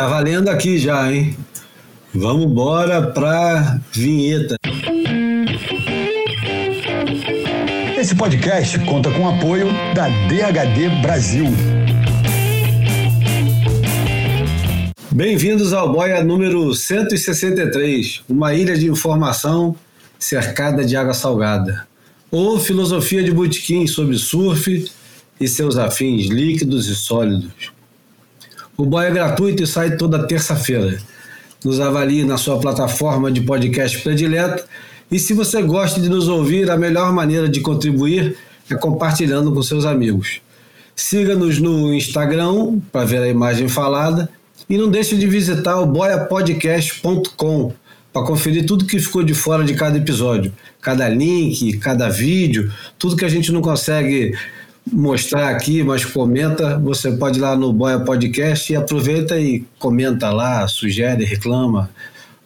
Tá valendo aqui já, hein? Vamos embora pra vinheta. Esse podcast conta com o apoio da DHD Brasil. Bem-vindos ao Boia número 163, uma ilha de informação cercada de água salgada. Ou filosofia de botequim sobre surf e seus afins líquidos e sólidos. O Boia é gratuito e sai toda terça-feira. Nos avalie na sua plataforma de podcast predileto e se você gosta de nos ouvir, a melhor maneira de contribuir é compartilhando com seus amigos. Siga-nos no Instagram para ver a imagem falada e não deixe de visitar o boiapodcast.com para conferir tudo que ficou de fora de cada episódio, cada link, cada vídeo, tudo que a gente não consegue mostrar aqui, mas comenta, você pode ir lá no Boia Podcast e aproveita e comenta lá, sugere, reclama,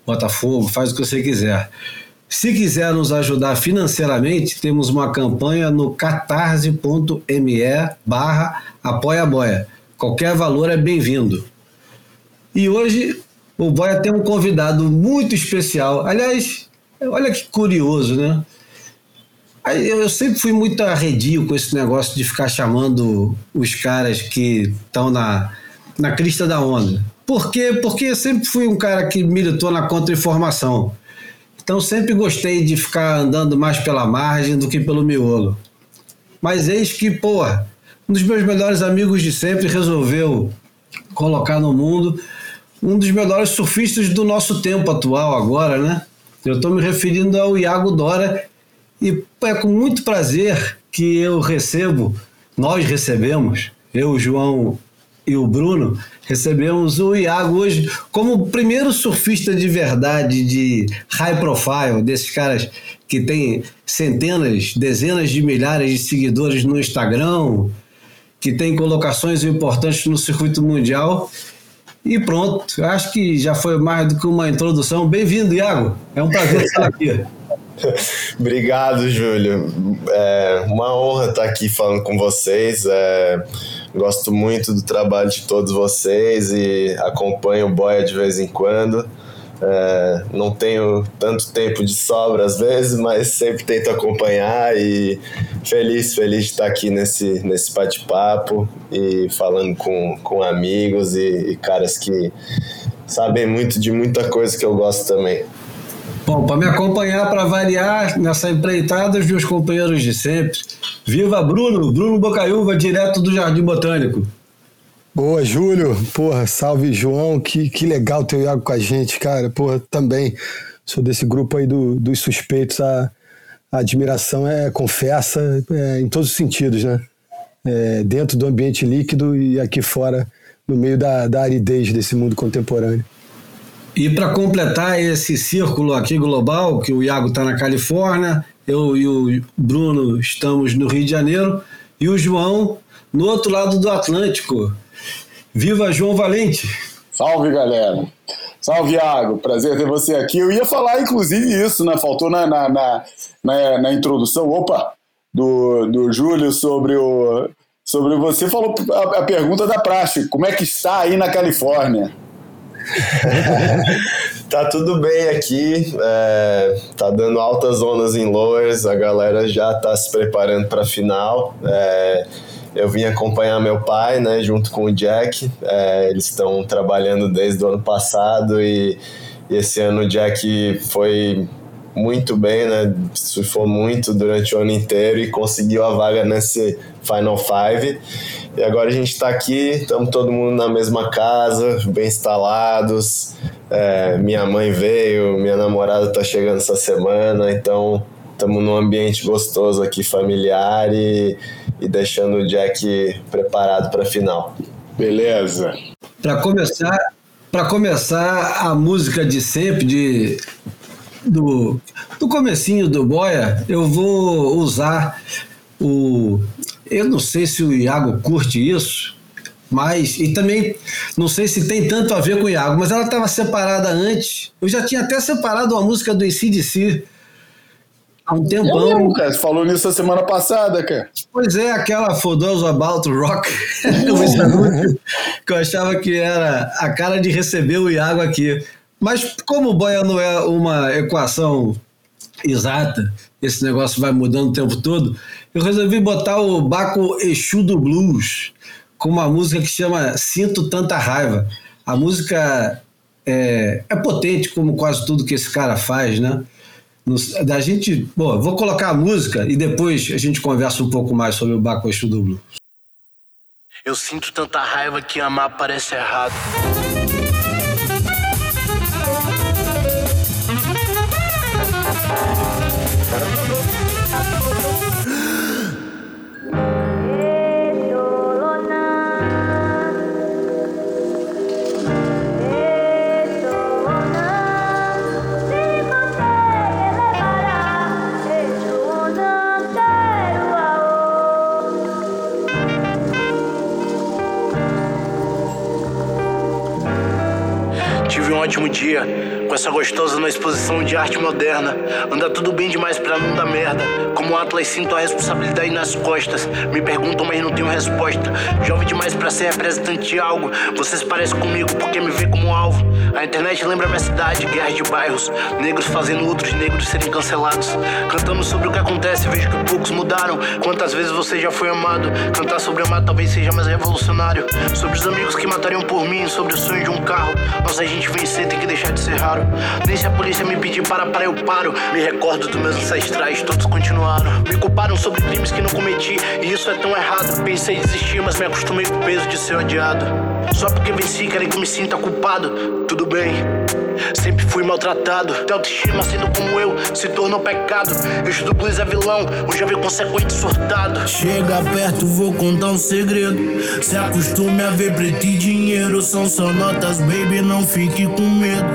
bota fogo, faz o que você quiser. Se quiser nos ajudar financeiramente, temos uma campanha no catarse.me barra apoia boia. Qualquer valor é bem-vindo. E hoje o Boia tem um convidado muito especial. Aliás, olha que curioso, né? Eu sempre fui muito arredio com esse negócio de ficar chamando os caras que estão na, na crista da onda. Por quê? Porque eu sempre fui um cara que militou na contra-informação. Então sempre gostei de ficar andando mais pela margem do que pelo miolo. Mas eis que, pô, um dos meus melhores amigos de sempre resolveu colocar no mundo um dos melhores surfistas do nosso tempo atual agora, né? Eu estou me referindo ao Iago Dora e é com muito prazer que eu recebo, nós recebemos, eu, o João e o Bruno, recebemos o Iago hoje como o primeiro surfista de verdade, de high profile, desses caras que tem centenas, dezenas de milhares de seguidores no Instagram, que tem colocações importantes no circuito mundial. E pronto, acho que já foi mais do que uma introdução. Bem-vindo, Iago. É um prazer estar aqui. Obrigado, Júlio. É uma honra estar aqui falando com vocês. É, gosto muito do trabalho de todos vocês e acompanho o Boia de vez em quando. É, não tenho tanto tempo de sobra às vezes, mas sempre tento acompanhar e feliz, feliz de estar aqui nesse, nesse bate-papo e falando com, com amigos e, e caras que sabem muito de muita coisa que eu gosto também. Bom, para me acompanhar, para variar nessa empreitada, os meus companheiros de sempre. Viva Bruno, Bruno Bocaiúva, direto do Jardim Botânico. Boa, Júlio. Porra, salve, João. Que, que legal ter o Iago com a gente, cara. Porra, também sou desse grupo aí do, dos suspeitos. A, a admiração é confessa é, em todos os sentidos, né? É, dentro do ambiente líquido e aqui fora, no meio da, da aridez desse mundo contemporâneo. E para completar esse círculo aqui global, que o Iago está na Califórnia, eu e o Bruno estamos no Rio de Janeiro e o João no outro lado do Atlântico. Viva João Valente! Salve, galera! Salve, Iago! Prazer ter você aqui. Eu ia falar, inclusive, isso, né? Faltou na, na, na, na, na introdução, opa, do, do Júlio sobre o. Sobre você falou a, a pergunta da praxe, como é que está aí na Califórnia? tá tudo bem aqui, é, tá dando altas ondas em lowers, a galera já tá se preparando para a final. É, eu vim acompanhar meu pai, né, junto com o Jack. É, eles estão trabalhando desde o ano passado e, e, esse ano o Jack foi muito bem, né, surfou muito durante o ano inteiro e conseguiu a vaga nesse Final Five. E agora a gente está aqui, estamos todo mundo na mesma casa, bem instalados. É, minha mãe veio, minha namorada está chegando essa semana, então estamos num ambiente gostoso aqui, familiar e, e deixando o Jack preparado para a final. Beleza. Para começar, para começar a música de sempre de do do comecinho do Boia, eu vou usar o eu não sei se o Iago curte isso, mas. E também não sei se tem tanto a ver com o Iago, mas ela estava separada antes. Eu já tinha até separado uma música do ACDC, há um tempão. Cara. Você falou nisso a semana passada, cara. Pois é, aquela For Those About Rock. que eu achava que era a cara de receber o Iago aqui. Mas como o boia não é uma equação exata, esse negócio vai mudando o tempo todo, eu resolvi botar o Baco Exu do Blues com uma música que chama Sinto Tanta Raiva. A música é, é potente, como quase tudo que esse cara faz, né? da gente, bom, vou colocar a música e depois a gente conversa um pouco mais sobre o Baco Exu do Blues. Eu sinto tanta raiva que amar parece errado. Ótimo dia com essa gostosa na exposição de arte moderna. Anda tudo bem demais pra não dar merda. Como Atlas, sinto a responsabilidade nas costas. Me perguntam, mas não tenho resposta. Jovem demais pra ser representante de algo. Vocês parecem comigo porque me vê como alvo. A internet lembra minha cidade, guerra de bairros. Negros fazendo outros negros serem cancelados. Cantando sobre o que acontece, vejo que poucos mudaram. Quantas vezes você já foi amado? Cantar sobre amar talvez seja mais revolucionário. Sobre os amigos que matariam por mim, sobre o sonho de um carro. Nossa gente vencer tem que deixar de ser raro. Nem se a polícia me pedir para para eu paro. Me recordo dos meus ancestrais, todos continuaram. Me culparam sobre crimes que não cometi, e isso é tão errado. Pensei em desistir, mas me acostumei com o peso de ser odiado. Só porque venci, querem que me sinta culpado. Tudo bem. Sempre fui maltratado. Ter autoestima sendo como eu se tornou pecado. Eu do blues é vilão, um jovem consequente surtado. Chega perto, vou contar um segredo. Se acostume a ver preto e dinheiro. São só notas, baby, não fique com medo.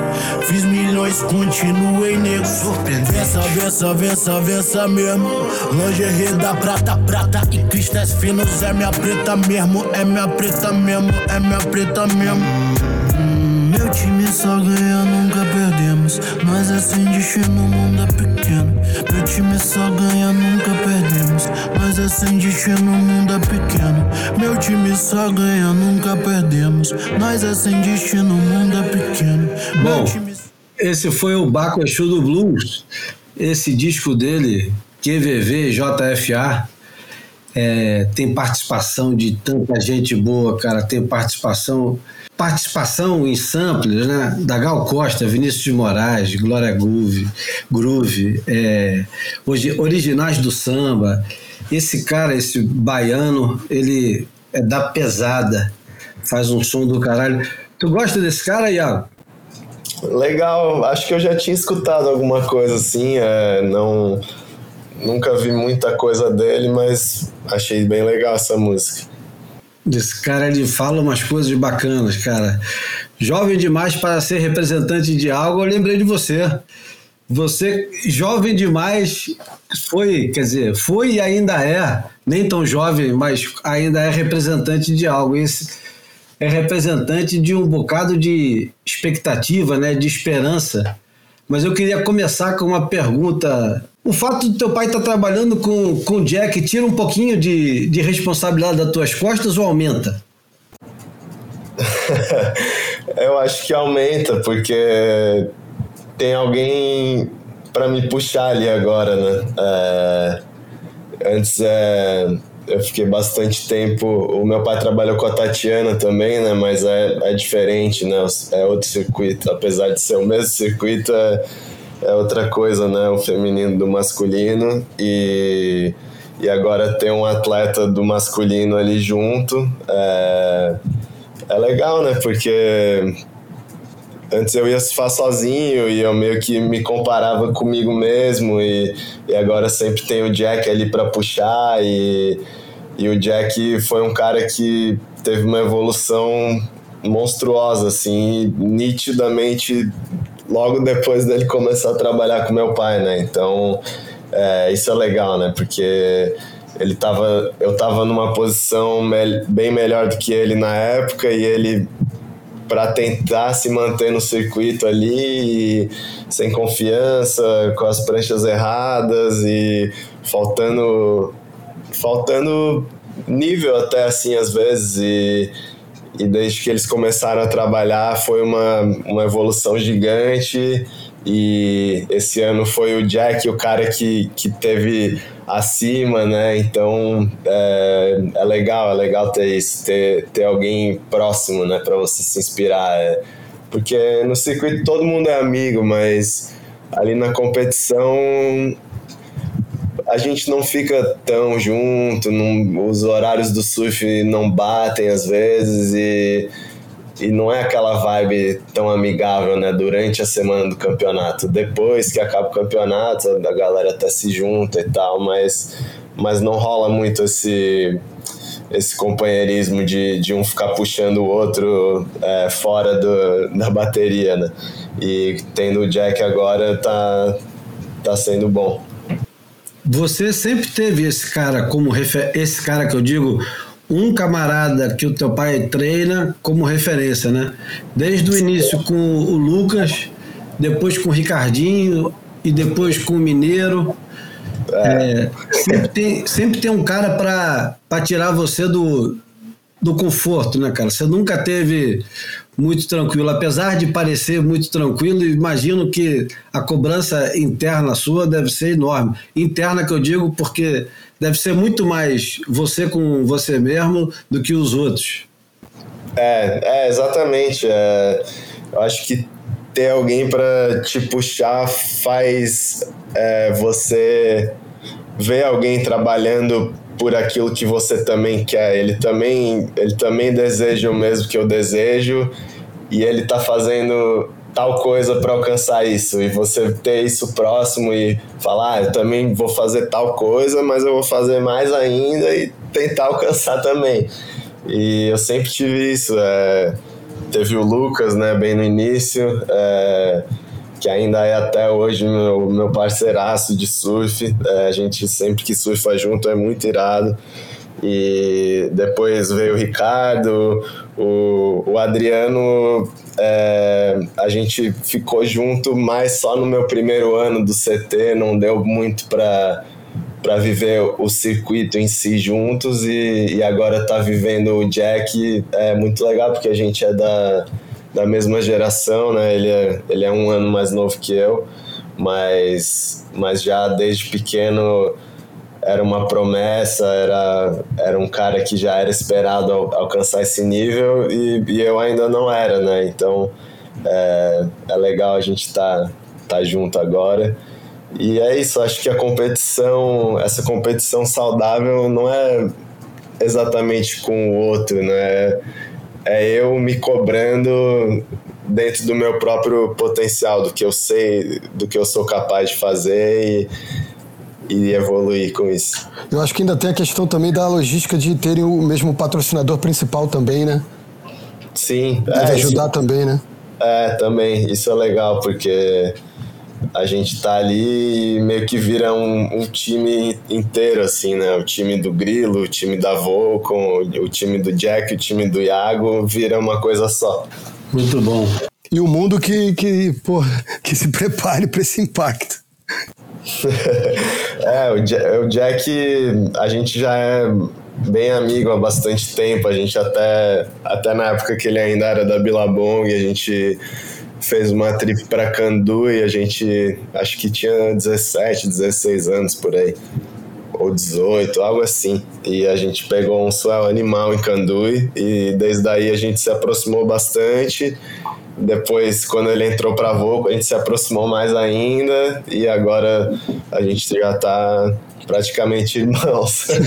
Fiz milhões, continuei negro. Surpreendente. Vença, vença, vença, vença mesmo. Lingerie da prata, prata e cristais finos. É minha preta mesmo, é minha preta mesmo, é minha preta mesmo. Meu time só ganha, nunca perdemos. Nós é sem destino, o mundo é pequeno. Meu time só ganha, nunca perdemos. Nós é sem destino, o mundo é pequeno. Meu time só ganha, nunca perdemos. Nós é sem destino, o mundo é pequeno. Bom, time... esse foi o Baco Exu do Blues. Esse disco dele, QVV JFA, é, tem participação de tanta gente boa, cara. Tem participação participação em samples né, da Gal Costa, Vinícius de Moraes, Glória Groove, Groove é, hoje, originais do samba. Esse cara, esse baiano, ele é da pesada, faz um som do caralho. Tu gosta desse cara, Iago? Legal, acho que eu já tinha escutado alguma coisa assim, é, não nunca vi muita coisa dele, mas achei bem legal essa música. Esse cara ele fala umas coisas bacanas, cara. Jovem demais para ser representante de algo, eu lembrei de você. Você, jovem demais, foi, quer dizer, foi e ainda é, nem tão jovem, mas ainda é representante de algo. Esse é representante de um bocado de expectativa, né, de esperança. Mas eu queria começar com uma pergunta o fato do teu pai estar tá trabalhando com, com o Jack tira um pouquinho de, de responsabilidade das tuas costas ou aumenta? Eu acho que aumenta, porque tem alguém para me puxar ali agora, né? É, antes é, eu fiquei bastante tempo. O meu pai trabalhou com a Tatiana também, né? Mas é, é diferente, né? É outro circuito. Apesar de ser o mesmo circuito, é é outra coisa, né? O feminino do masculino e, e agora ter um atleta do masculino ali junto é, é legal, né? Porque antes eu ia surfar sozinho e eu meio que me comparava comigo mesmo e, e agora sempre tem o Jack ali para puxar e, e o Jack foi um cara que teve uma evolução monstruosa, assim, nitidamente logo depois dele começar a trabalhar com meu pai, né? Então, é, isso é legal, né? Porque ele tava, eu tava numa posição me bem melhor do que ele na época e ele para tentar se manter no circuito ali, sem confiança, com as pranchas erradas e faltando faltando nível até assim às vezes. E, e desde que eles começaram a trabalhar foi uma, uma evolução gigante. E esse ano foi o Jack o cara que, que teve acima, né? Então é, é legal, é legal ter isso, ter, ter alguém próximo, né? Para você se inspirar. É, porque no circuito todo mundo é amigo, mas ali na competição a gente não fica tão junto, não, os horários do surf não batem às vezes e, e não é aquela vibe tão amigável, né, durante a semana do campeonato. Depois que acaba o campeonato, a galera até se junta e tal, mas, mas não rola muito esse esse companheirismo de, de um ficar puxando o outro é, fora do, da bateria, né? E tendo o Jack agora tá, tá sendo bom. Você sempre teve esse cara como refer... esse cara que eu digo, um camarada que o teu pai treina como referência, né? Desde o início com o Lucas, depois com o Ricardinho e depois com o Mineiro. É, sempre, tem, sempre tem um cara para tirar você do, do conforto, né, cara? Você nunca teve muito tranquilo, apesar de parecer muito tranquilo, imagino que a cobrança interna sua deve ser enorme. Interna que eu digo porque deve ser muito mais você com você mesmo do que os outros. É, é exatamente. É, eu acho que ter alguém para te puxar faz é, você ver alguém trabalhando por aquilo que você também quer. Ele também, ele também deseja o mesmo que eu desejo e ele tá fazendo tal coisa para alcançar isso e você ter isso próximo e falar, ah, eu também vou fazer tal coisa, mas eu vou fazer mais ainda e tentar alcançar também. E eu sempre tive isso. É, teve o Lucas, né, bem no início. É, que ainda é até hoje meu, meu parceiraço de surf. É, a gente sempre que surfa junto é muito irado. E depois veio o Ricardo, o, o Adriano. É, a gente ficou junto mais só no meu primeiro ano do CT, não deu muito para para viver o circuito em si juntos e, e agora tá vivendo o Jack é muito legal porque a gente é da da mesma geração, né? Ele é, ele é um ano mais novo que eu, mas, mas já desde pequeno era uma promessa, era, era um cara que já era esperado alcançar esse nível e, e eu ainda não era, né? Então é, é legal a gente estar tá, tá junto agora. E é isso, acho que a competição, essa competição saudável não é exatamente com o outro, né? é eu me cobrando dentro do meu próprio potencial, do que eu sei, do que eu sou capaz de fazer e, e evoluir com isso. Eu acho que ainda tem a questão também da logística de terem o mesmo patrocinador principal também, né? Sim. Deve é, ajudar isso, também, né? É, também. Isso é legal, porque a gente tá ali e meio que vira um, um, time inteiro, assim, né? O time do Grilo, o time da Volcom, o time do Jack, o time do Iago, vira uma coisa só. Muito bom. E o mundo que, que, pô, que se prepare para esse impacto. é, o Jack, o Jack, a gente já é bem amigo há bastante tempo. A gente até, até na época que ele ainda era da Billabong, a gente fez uma trip para Candu e a gente acho que tinha 17, 16 anos por aí. Ou 18, algo assim. E a gente pegou um swell animal em Candui e desde aí a gente se aproximou bastante. Depois, quando ele entrou para Voco, a gente se aproximou mais ainda e agora a gente já tá praticamente irmãos.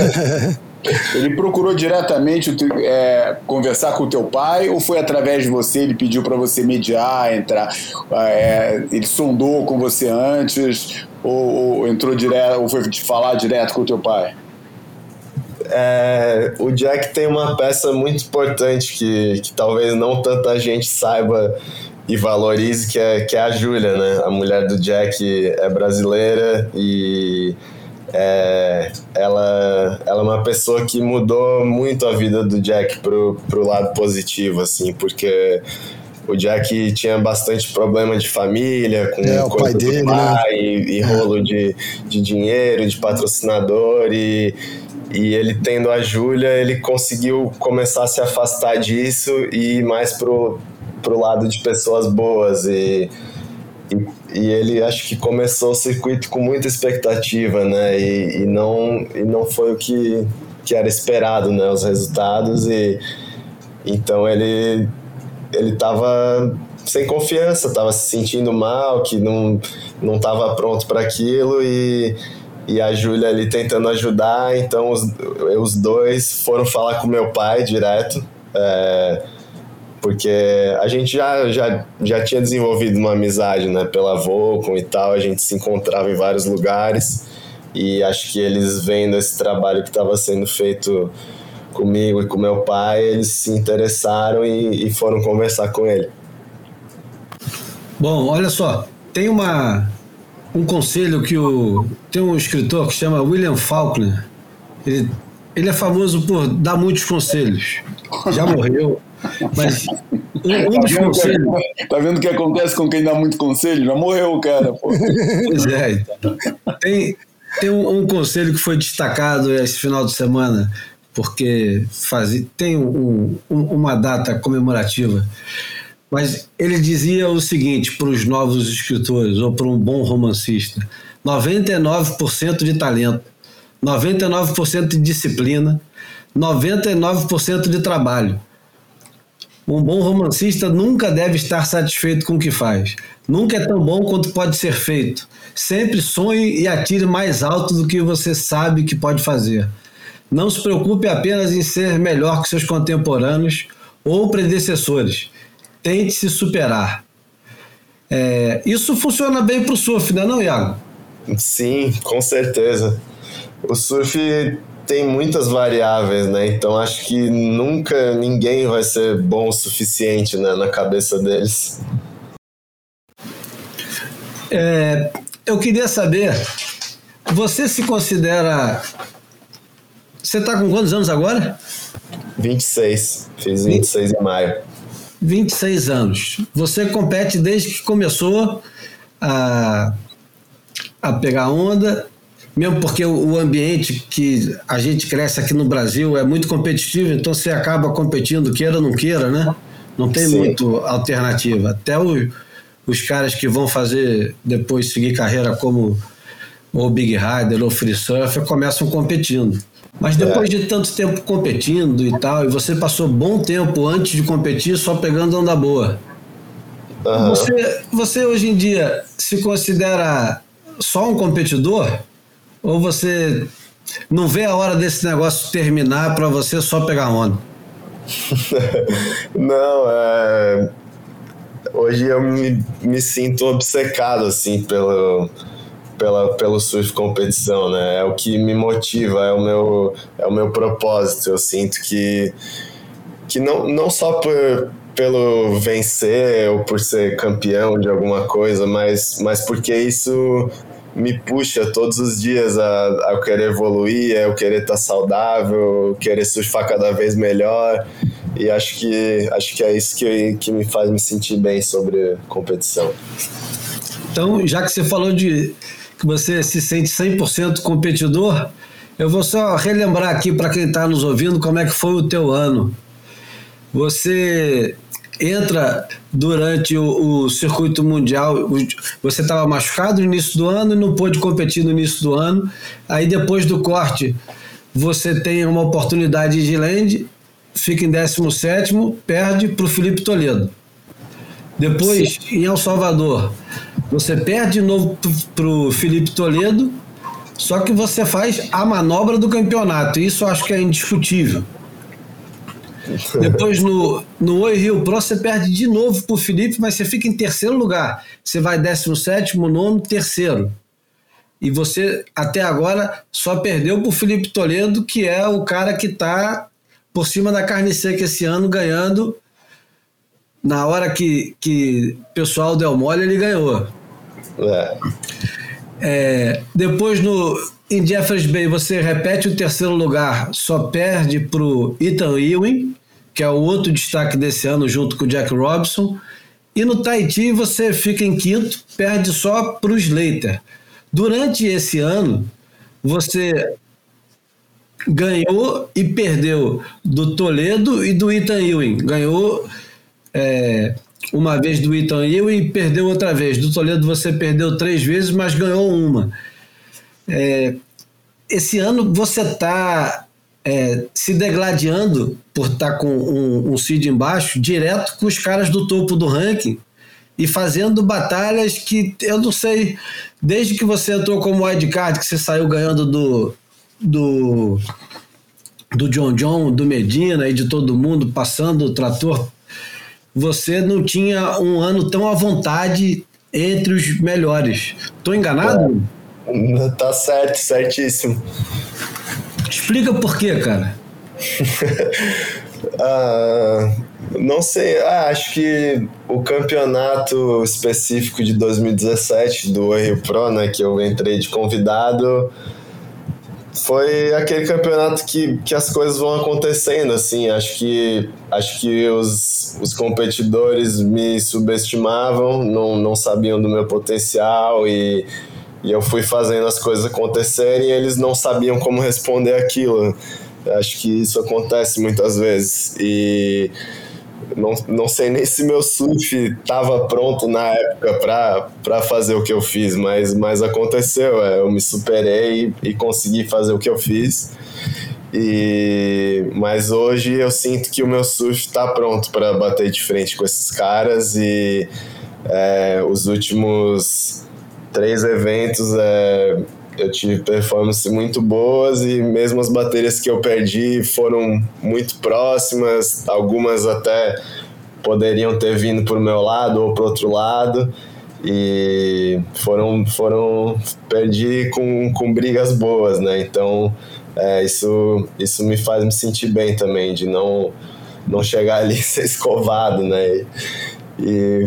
Ele procurou diretamente é, conversar com o teu pai ou foi através de você? Ele pediu para você mediar, entrar? É, ele sondou com você antes ou, ou, entrou direto ou foi falar direto com o teu pai? É, o Jack tem uma peça muito importante que, que talvez não tanta gente saiba e valorize, que é, que é a Júlia, né? A mulher do Jack é brasileira e é, ela, ela é uma pessoa que mudou muito a vida do Jack pro, pro lado positivo, assim, porque o Jack tinha bastante problema de família, com É, o pai dele, pai, e, e rolo de, de dinheiro, de patrocinador, e, e ele tendo a Júlia, ele conseguiu começar a se afastar disso e ir mais pro, pro lado de pessoas boas, e, e, e ele acho que começou o circuito com muita expectativa, né, e, e, não, e não foi o que, que era esperado, né, os resultados, e então ele ele estava sem confiança, estava se sentindo mal, que não não estava pronto para aquilo e e a Júlia ali tentando ajudar, então os, os dois foram falar com meu pai direto, é, porque a gente já, já, já tinha desenvolvido uma amizade, né, pela Volcom e tal, a gente se encontrava em vários lugares e acho que eles vendo esse trabalho que estava sendo feito comigo e com meu pai, eles se interessaram e, e foram conversar com ele. Bom, olha só, tem uma um conselho que o tem um escritor que chama William Faulkner. Ele, ele é famoso por dar muitos conselhos. Já morreu, mas um, um dos Tá vendo, conselhos. que, tá vendo o que acontece com quem dá muito conselho? Já morreu o cara, pô. Pois é, então. Tem, tem um, um conselho que foi destacado esse final de semana, porque fazia, tem um, uma data comemorativa. Mas ele dizia o seguinte para os novos escritores, ou para um bom romancista: 99% de talento, 99% de disciplina, 99% de trabalho. Um bom romancista nunca deve estar satisfeito com o que faz. Nunca é tão bom quanto pode ser feito. Sempre sonhe e atire mais alto do que você sabe que pode fazer. Não se preocupe apenas em ser melhor que seus contemporâneos ou predecessores. Tente se superar. É, isso funciona bem para o surf, não é, não, Iago? Sim, com certeza. O surf tem muitas variáveis, né? Então acho que nunca ninguém vai ser bom o suficiente né, na cabeça deles. É, eu queria saber, você se considera. Você está com quantos anos agora? 26. Fiz 26 em maio. 26 anos. Você compete desde que começou a, a pegar onda, mesmo porque o, ambiente que a gente cresce aqui no Brasil é muito competitivo, então você acaba competindo, queira ou não queira, né? Não tem Sim. muito alternativa. Até o, os caras que vão fazer depois seguir carreira como ou Big Rider ou Free Surfer começam competindo. Mas depois de tanto tempo competindo e tal, e você passou bom tempo antes de competir só pegando onda boa. Aham. Você, você hoje em dia se considera só um competidor? Ou você não vê a hora desse negócio terminar para você só pegar onda? Não, é... hoje eu me, me sinto obcecado assim pelo pela, pelo surf competição, né? É o que me motiva, é o meu é o meu propósito. Eu sinto que que não, não só por, pelo vencer ou por ser campeão de alguma coisa, mas, mas porque isso me puxa todos os dias a, a querer evoluir, a eu querer estar saudável, querer surfar cada vez melhor. E acho que, acho que é isso que, que me faz me sentir bem sobre competição. Então, já que você falou de que você se sente 100% competidor, eu vou só relembrar aqui para quem está nos ouvindo como é que foi o teu ano. Você entra durante o, o circuito mundial, você estava machucado no início do ano e não pôde competir no início do ano. Aí depois do corte, você tem uma oportunidade de land, fica em 17º, perde para o Felipe Toledo. Depois, em El Salvador, você perde de novo para o Felipe Toledo, só que você faz a manobra do campeonato. Isso eu acho que é indiscutível. Depois no, no Oi Rio Pro você perde de novo para o Felipe, mas você fica em terceiro lugar. Você vai 17, nono, terceiro. E você até agora só perdeu para o Felipe Toledo, que é o cara que está por cima da carne seca esse ano, ganhando. Na hora que, que pessoal deu mole, ele ganhou. É, É, depois no em Jeffers Bay você repete o terceiro lugar, só perde para o Ethan Ewing, que é o outro destaque desse ano junto com o Jack Robinson. E no Tahiti você fica em quinto, perde só para o Slater. Durante esse ano, você ganhou e perdeu do Toledo e do Ethan Ewing. Ganhou é, uma vez do Ewing e perdeu outra vez. Do Toledo você perdeu três vezes, mas ganhou uma. É, esse ano você está é, se degladiando por estar tá com um, um seed embaixo, direto com os caras do topo do ranking e fazendo batalhas que eu não sei, desde que você entrou como wildcard, que você saiu ganhando do, do, do John John, do Medina e de todo mundo, passando o trator, você não tinha um ano tão à vontade entre os melhores. Estou enganado? É, tá certo, certíssimo. Explica por quê, cara. ah, não sei, ah, acho que o campeonato específico de 2017 do Rio Pro, né, que eu entrei de convidado, foi aquele campeonato que, que as coisas vão acontecendo, assim, acho que, acho que os, os competidores me subestimavam, não, não sabiam do meu potencial e, e eu fui fazendo as coisas acontecerem e eles não sabiam como responder aquilo. Acho que isso acontece muitas vezes e não, não sei nem se meu surf estava pronto na época para fazer o que eu fiz, mas, mas aconteceu. É, eu me superei e, e consegui fazer o que eu fiz. E, mas hoje eu sinto que o meu surf está pronto para bater de frente com esses caras e é, os últimos três eventos é, eu tive performances muito boas e mesmo as baterias que eu perdi foram muito próximas, algumas até poderiam ter vindo para o meu lado ou para outro lado e foram foram perdi com, com brigas boas, né? Então é, isso isso me faz me sentir bem também de não não chegar ali e ser escovado, né? E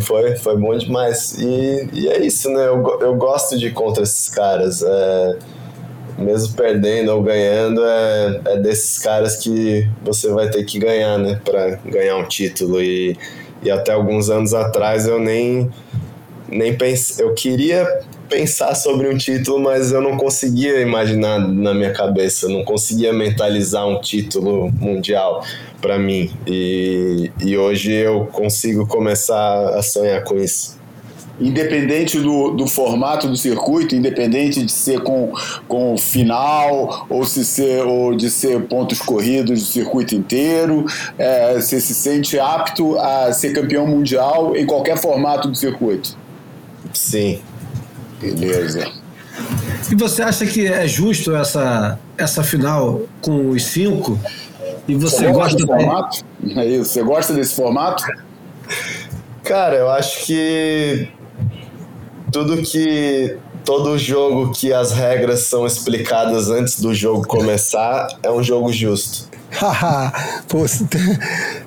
foi, foi bom demais. E, e é isso, né? Eu, eu gosto de ir contra esses caras. É, mesmo perdendo ou ganhando, é, é desses caras que você vai ter que ganhar, né? Pra ganhar um título. E, e até alguns anos atrás eu nem, nem pensei. Eu queria pensar sobre um título, mas eu não conseguia imaginar na minha cabeça, não conseguia mentalizar um título mundial para mim. E, e hoje eu consigo começar a sonhar com isso. Independente do, do formato do circuito, independente de ser com, com final ou, se ser, ou de ser pontos corridos do circuito inteiro, é, você se sente apto a ser campeão mundial em qualquer formato do circuito? Sim, Beleza. E você acha que é justo essa, essa final com os cinco? E você, você gosta desse formato? É isso. Você gosta desse formato? Cara, eu acho que tudo que todo jogo que as regras são explicadas antes do jogo começar é um jogo justo. Pô,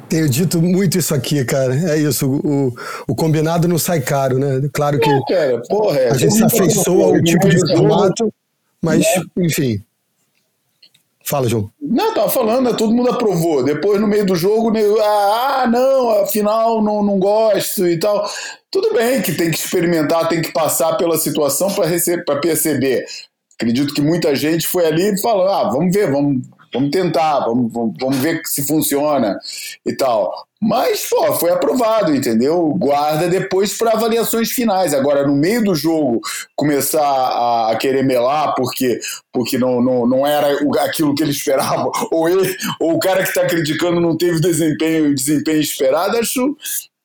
tenho dito muito isso aqui, cara. É isso. O, o combinado não sai caro, né? Claro que não, cara, porra, a gente se afeiçoa ao tipo de formato, mas, enfim. Fala, João. Não, tava falando, né? todo mundo aprovou. Depois, no meio do jogo, ah, não, afinal, não, não gosto e tal. Tudo bem que tem que experimentar, tem que passar pela situação para perceber. Acredito que muita gente foi ali e falou: ah, vamos ver, vamos vamos tentar, vamos, vamos, ver se funciona e tal. Mas, pô, foi aprovado, entendeu? Guarda depois para avaliações finais. Agora, no meio do jogo, começar a, a querer melar porque, porque não, não, não era aquilo que ele esperava, ou, ele, ou o cara que está criticando não teve desempenho, desempenho esperado, acho,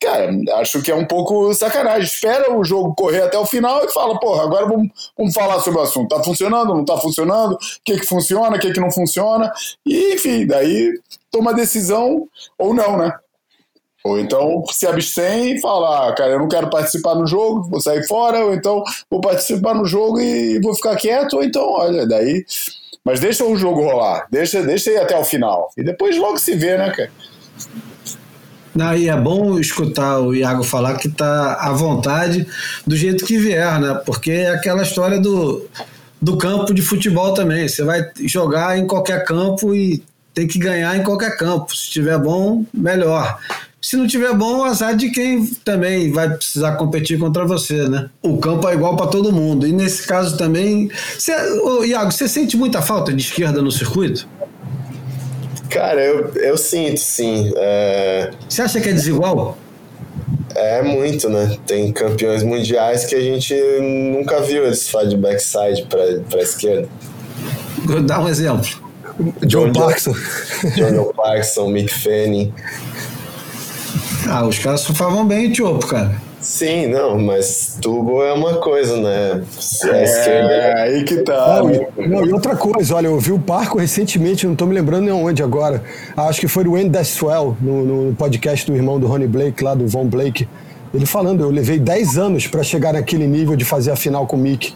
cara, acho que é um pouco sacanagem. Espera o jogo correr até o final e fala, porra, agora vamos, vamos falar sobre o assunto. Tá funcionando, não tá funcionando? O que que funciona, o que que não funciona? E, enfim, daí toma decisão ou não, né? Ou então se abstém e fala, ah, cara, eu não quero participar no jogo, vou sair fora, ou então vou participar no jogo e vou ficar quieto, ou então, olha, daí... Mas deixa o jogo rolar, deixa, deixa ir até o final. E depois logo se vê, né, cara? Não, e é bom escutar o Iago falar que está à vontade do jeito que vier, né? Porque é aquela história do, do campo de futebol também. Você vai jogar em qualquer campo e tem que ganhar em qualquer campo. Se estiver bom, melhor. Se não tiver bom, azar de quem também vai precisar competir contra você, né? O campo é igual para todo mundo. E nesse caso também. Você, ô, Iago, você sente muita falta de esquerda no circuito? Cara, eu, eu sinto, sim. É... Você acha que é desigual? É muito, né? Tem campeões mundiais que a gente nunca viu eles fazer de backside para a esquerda. Dá um exemplo. John, John Parkinson. John Parkinson, Mick Fanning. Ah, os caras surfavam bem o Tiopo, cara. Sim, não, mas tubo é uma coisa, né? A é, esquerda. É aí que tá. Não, e, não, e outra coisa, olha, eu vi o Parco recentemente, não tô me lembrando nem onde agora. Acho que foi do Andy Deswell, no, no podcast do irmão do Ronnie Blake, lá do Von Blake. Ele falando, eu levei 10 anos para chegar naquele nível de fazer a final com o Mick.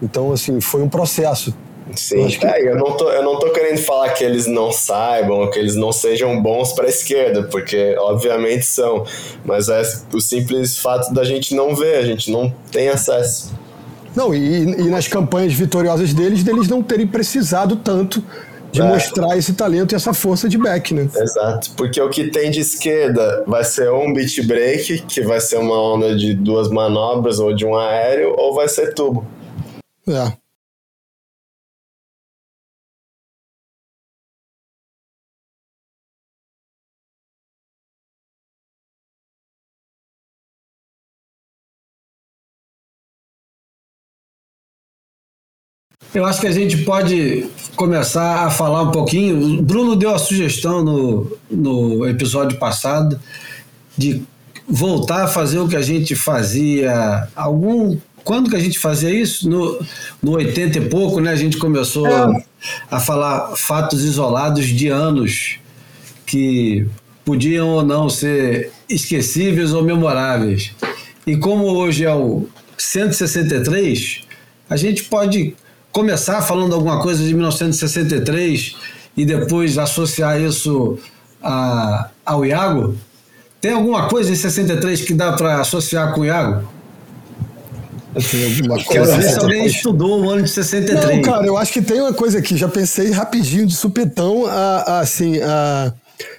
Então, assim, foi um processo. Sim, eu, que... é, eu, não tô, eu não tô querendo falar que eles não saibam, que eles não sejam bons para a esquerda, porque obviamente são, mas é o simples fato da gente não ver, a gente não tem acesso. Não, e, e nas campanhas vitoriosas deles, deles não terem precisado tanto de é. mostrar esse talento e essa força de back, né? Exato, porque o que tem de esquerda vai ser um beat break, que vai ser uma onda de duas manobras ou de um aéreo, ou vai ser tubo. É. Eu acho que a gente pode começar a falar um pouquinho. O Bruno deu a sugestão no, no episódio passado de voltar a fazer o que a gente fazia algum quando que a gente fazia isso? No, no 80 e pouco, né? A gente começou é. a falar fatos isolados de anos que podiam ou não ser esquecíveis ou memoráveis. E como hoje é o 163, a gente pode começar falando alguma coisa de 1963 e depois associar isso a, ao Iago? Tem alguma coisa em 63 que dá para associar com o Iago? Tem coisa. ver se alguém estudou o ano de 63. Não, cara, eu acho que tem uma coisa aqui. Já pensei rapidinho de supetão a, a assim, a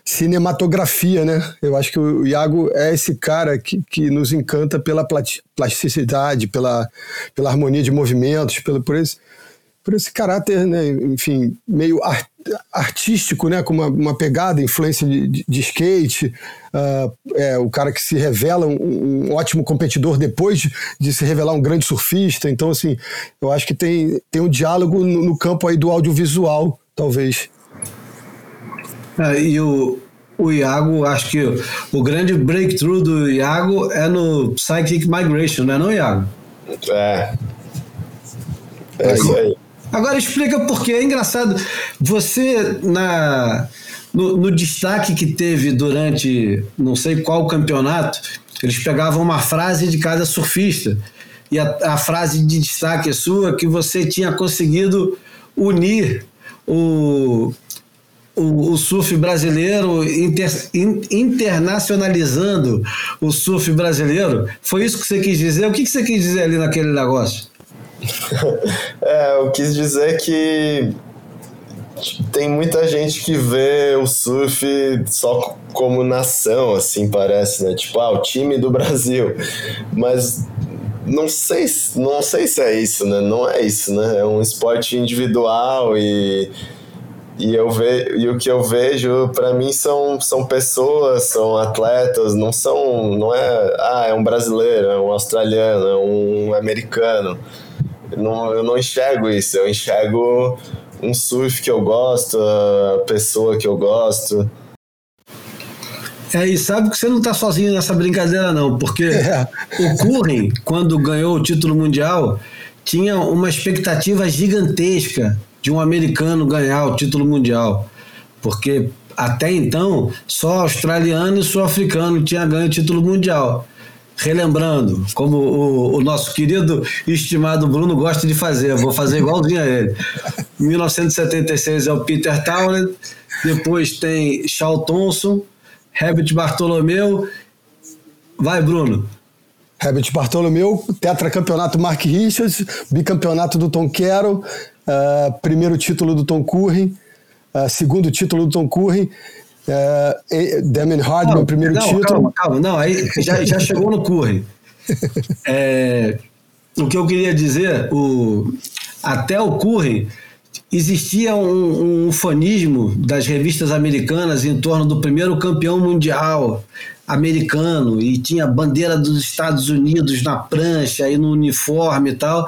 cinematografia, né? Eu acho que o Iago é esse cara que, que nos encanta pela plasticidade, pela, pela harmonia de movimentos, pelo, por esse por esse caráter, né, enfim, meio art, artístico, né, com uma, uma pegada, influência de, de, de skate, uh, é, o cara que se revela um, um, ótimo competidor depois de, de, se revelar um grande surfista. Então, assim, eu acho que tem, tem um diálogo no, no campo aí do audiovisual, talvez. É, e o, o Iago, acho que o, o grande breakthrough do Iago é no Psychic Migration, não é não, Iago? É. É isso aí. Agora explica por quê. É engraçado. Você, na, no, no, destaque que teve durante não sei qual campeonato, eles pegavam uma frase de cada surfista. E a, a frase de destaque sua que você tinha conseguido unir o, o, o, surf brasileiro, inter, in, internacionalizando o surf brasileiro. Foi isso que você quis dizer? O que, que você quis dizer ali naquele negócio? é, eu quis dizer que tem muita gente que vê o surf só como nação, assim parece, né? Tipo, ah, o time do Brasil. Mas não sei, não sei se é isso, né? Não é isso, né? É um esporte individual e e eu ve, e o que eu vejo para mim são, são pessoas, são atletas, não são, não é, ah, é um brasileiro, é um australiano, é um americano não, eu não enxergo isso, eu enxergo um surf que eu gosto, a pessoa que eu gosto. É, e sabe que você não está sozinho nessa brincadeira, não, porque é. o Curren, quando ganhou o título mundial, tinha uma expectativa gigantesca de um americano ganhar o título mundial, porque até então só australiano e sul-africano tinha ganho o título mundial relembrando, como o, o, nosso querido e estimado Bruno gosta de fazer, vou fazer igualzinho a ele. 1976 é o Peter Townend, depois tem Shaw Thompson, Herbert Bartolomeu. Vai, Bruno. Herbert Bartolomeu, tetracampeonato Mark Richards, bicampeonato do Tom Carroll, uh, primeiro título do Tom Curry, uh, segundo título do Tom Curry, uh, Damon Hardman, primeiro não, título. Calma, calma, não, aí já, já chegou no Curry. É, o que eu queria dizer, o, até o Curry existia um, um fanismo das revistas americanas em torno do primeiro campeão mundial americano e tinha a bandeira dos Estados Unidos na prancha e no uniforme e tal.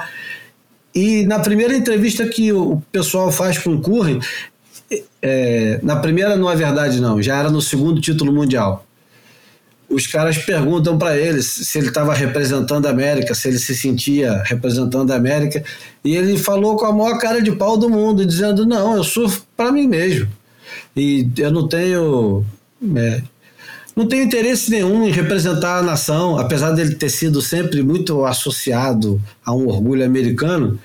E na primeira entrevista que o pessoal faz com o Curry, é, na primeira não é verdade não, já era no segundo título mundial os caras perguntam para ele se ele estava representando a América, se ele se sentia representando a América, e ele falou com a maior cara de pau do mundo, dizendo: Não, eu surfo para mim mesmo. E eu não tenho. É, não tenho interesse nenhum em representar a nação, apesar dele ter sido sempre muito associado a um orgulho americano.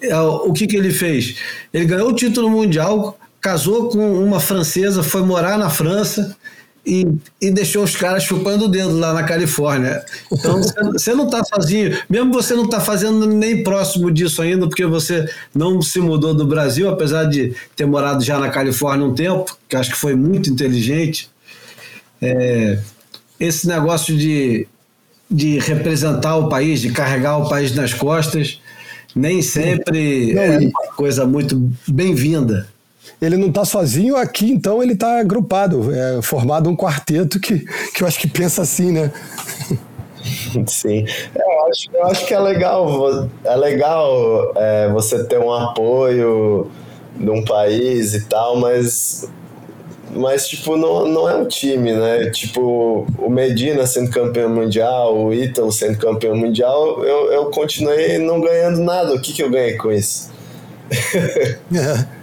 É, o que, que ele fez? Ele ganhou o título mundial, casou com uma francesa, foi morar na França e, e, deixou os caras chupando o dedo lá na Califórnia. Então você não está sozinho, mesmo você não está fazendo nem próximo disso ainda, porque você não se mudou do Brasil, apesar de ter morado já na Califórnia um tempo, que acho que foi muito inteligente. É, esse negócio de, de representar o país, de carregar o país nas costas, nem sempre não, é uma coisa muito bem-vinda ele não está sozinho aqui, então ele está agrupado, é formado um quarteto que, que eu acho que pensa assim, né? Sim, é, eu acho, eu acho que é legal, é legal é, você ter um apoio de um país e tal, mas mas tipo não, não é um time, né? Tipo o Medina sendo campeão mundial, o Ítalo sendo campeão mundial, eu, eu continuei não ganhando nada. O que que eu ganhei com isso? é.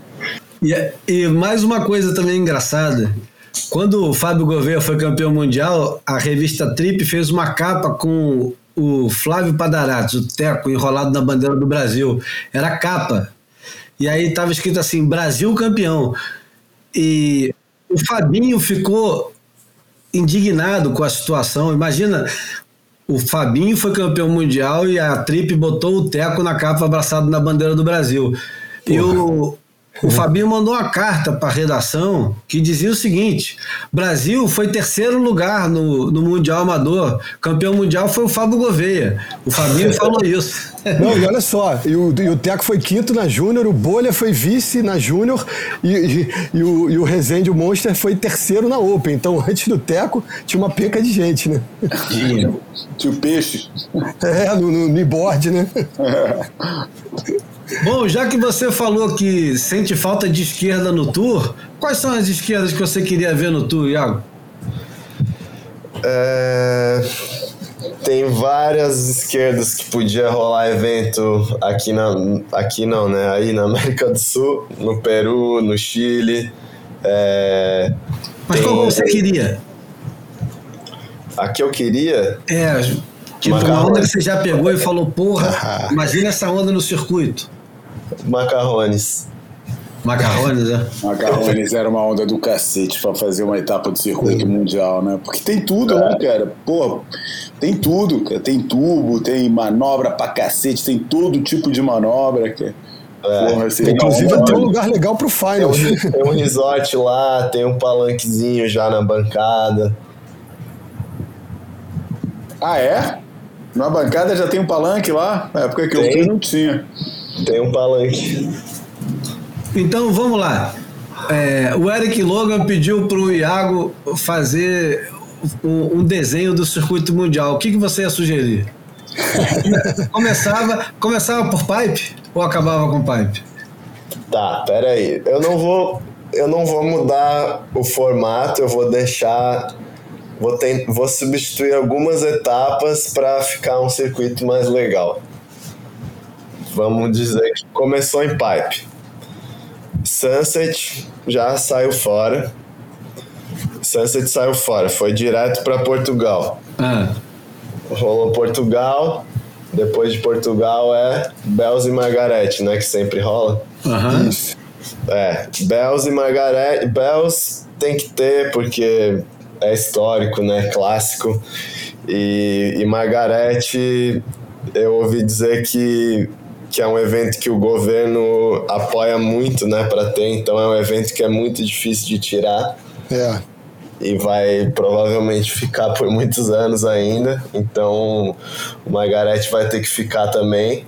E, e mais uma coisa também engraçada. Quando o Fábio Gouveia foi campeão mundial, a revista Trip fez uma capa com o Flávio Padarates, o Teco, enrolado na bandeira do Brasil. Era capa. E aí estava escrito assim: Brasil campeão. E o Fabinho ficou indignado com a situação. Imagina, o Fabinho foi campeão mundial e a Trip botou o Teco na capa abraçado na bandeira do Brasil. Porra. E o, o Fabinho mandou uma carta para a redação que dizia o seguinte: Brasil foi terceiro lugar no, no Mundial Amador, campeão mundial foi o Fábio Gouveia. O Fabinho falou isso. Não, e olha só, e o, e o Teco foi quinto na Júnior, o Bolha foi vice na Júnior e, e, e, o, e o Rezende, o Monster, foi terceiro na Open. Então, antes do Teco, tinha uma peca de gente, né? Tinha. Tinha o peixe. É, no, no, no board, né? Bom, já que você falou que sente falta de esquerda no tour, quais são as esquerdas que você queria ver no tour, Iago? É... Tem várias esquerdas que podia rolar evento aqui na aqui não, né? Aí na América do Sul, no Peru, no Chile. É... Mas Tem... qual você queria? A que eu queria? É, tipo uma onda que você já pegou e falou, porra, imagina essa onda no circuito. Macarrones. Macarrones, né? Macarrones era uma onda do cacete pra fazer uma etapa do circuito Sim. mundial, né? Porque tem tudo, né, é. né, cara? Pô, tem tudo, cara. Tem tubo, tem manobra pra cacete, tem todo tipo de manobra, cara. É. Porra, assim, Inclusive tem um lugar legal pro final. Tem um, tem um resort lá, tem um palanquezinho já na bancada. Ah, é? Na bancada já tem um palanque lá? Na época que tem. eu fui não tinha. Tem um palanque. Então vamos lá. É, o Eric Logan pediu para o Iago fazer um, um, desenho do circuito mundial. O que, que você ia sugerir? começava, começava por pipe ou acabava com pipe? Tá, peraí. Eu não vou, eu não vou mudar o formato. Eu vou deixar, vou, ter, vou substituir algumas etapas para ficar um circuito mais legal vamos dizer que começou em pipe. Sunset já saiu fora. Sunset saiu fora, foi direto para Portugal. Ah. Rolou Portugal, depois de Portugal é Bells e Margarete, né? Que sempre rola. Uhum. É, Bells e Margarete. Bells tem que ter, porque é histórico, né? Clássico. E, e Margarete, eu ouvi dizer que, que é um evento que o governo apoia muito, né, para ter. Então é um evento que é muito difícil de tirar. É. E vai provavelmente ficar por muitos anos ainda. Então o Margarete vai ter que ficar também.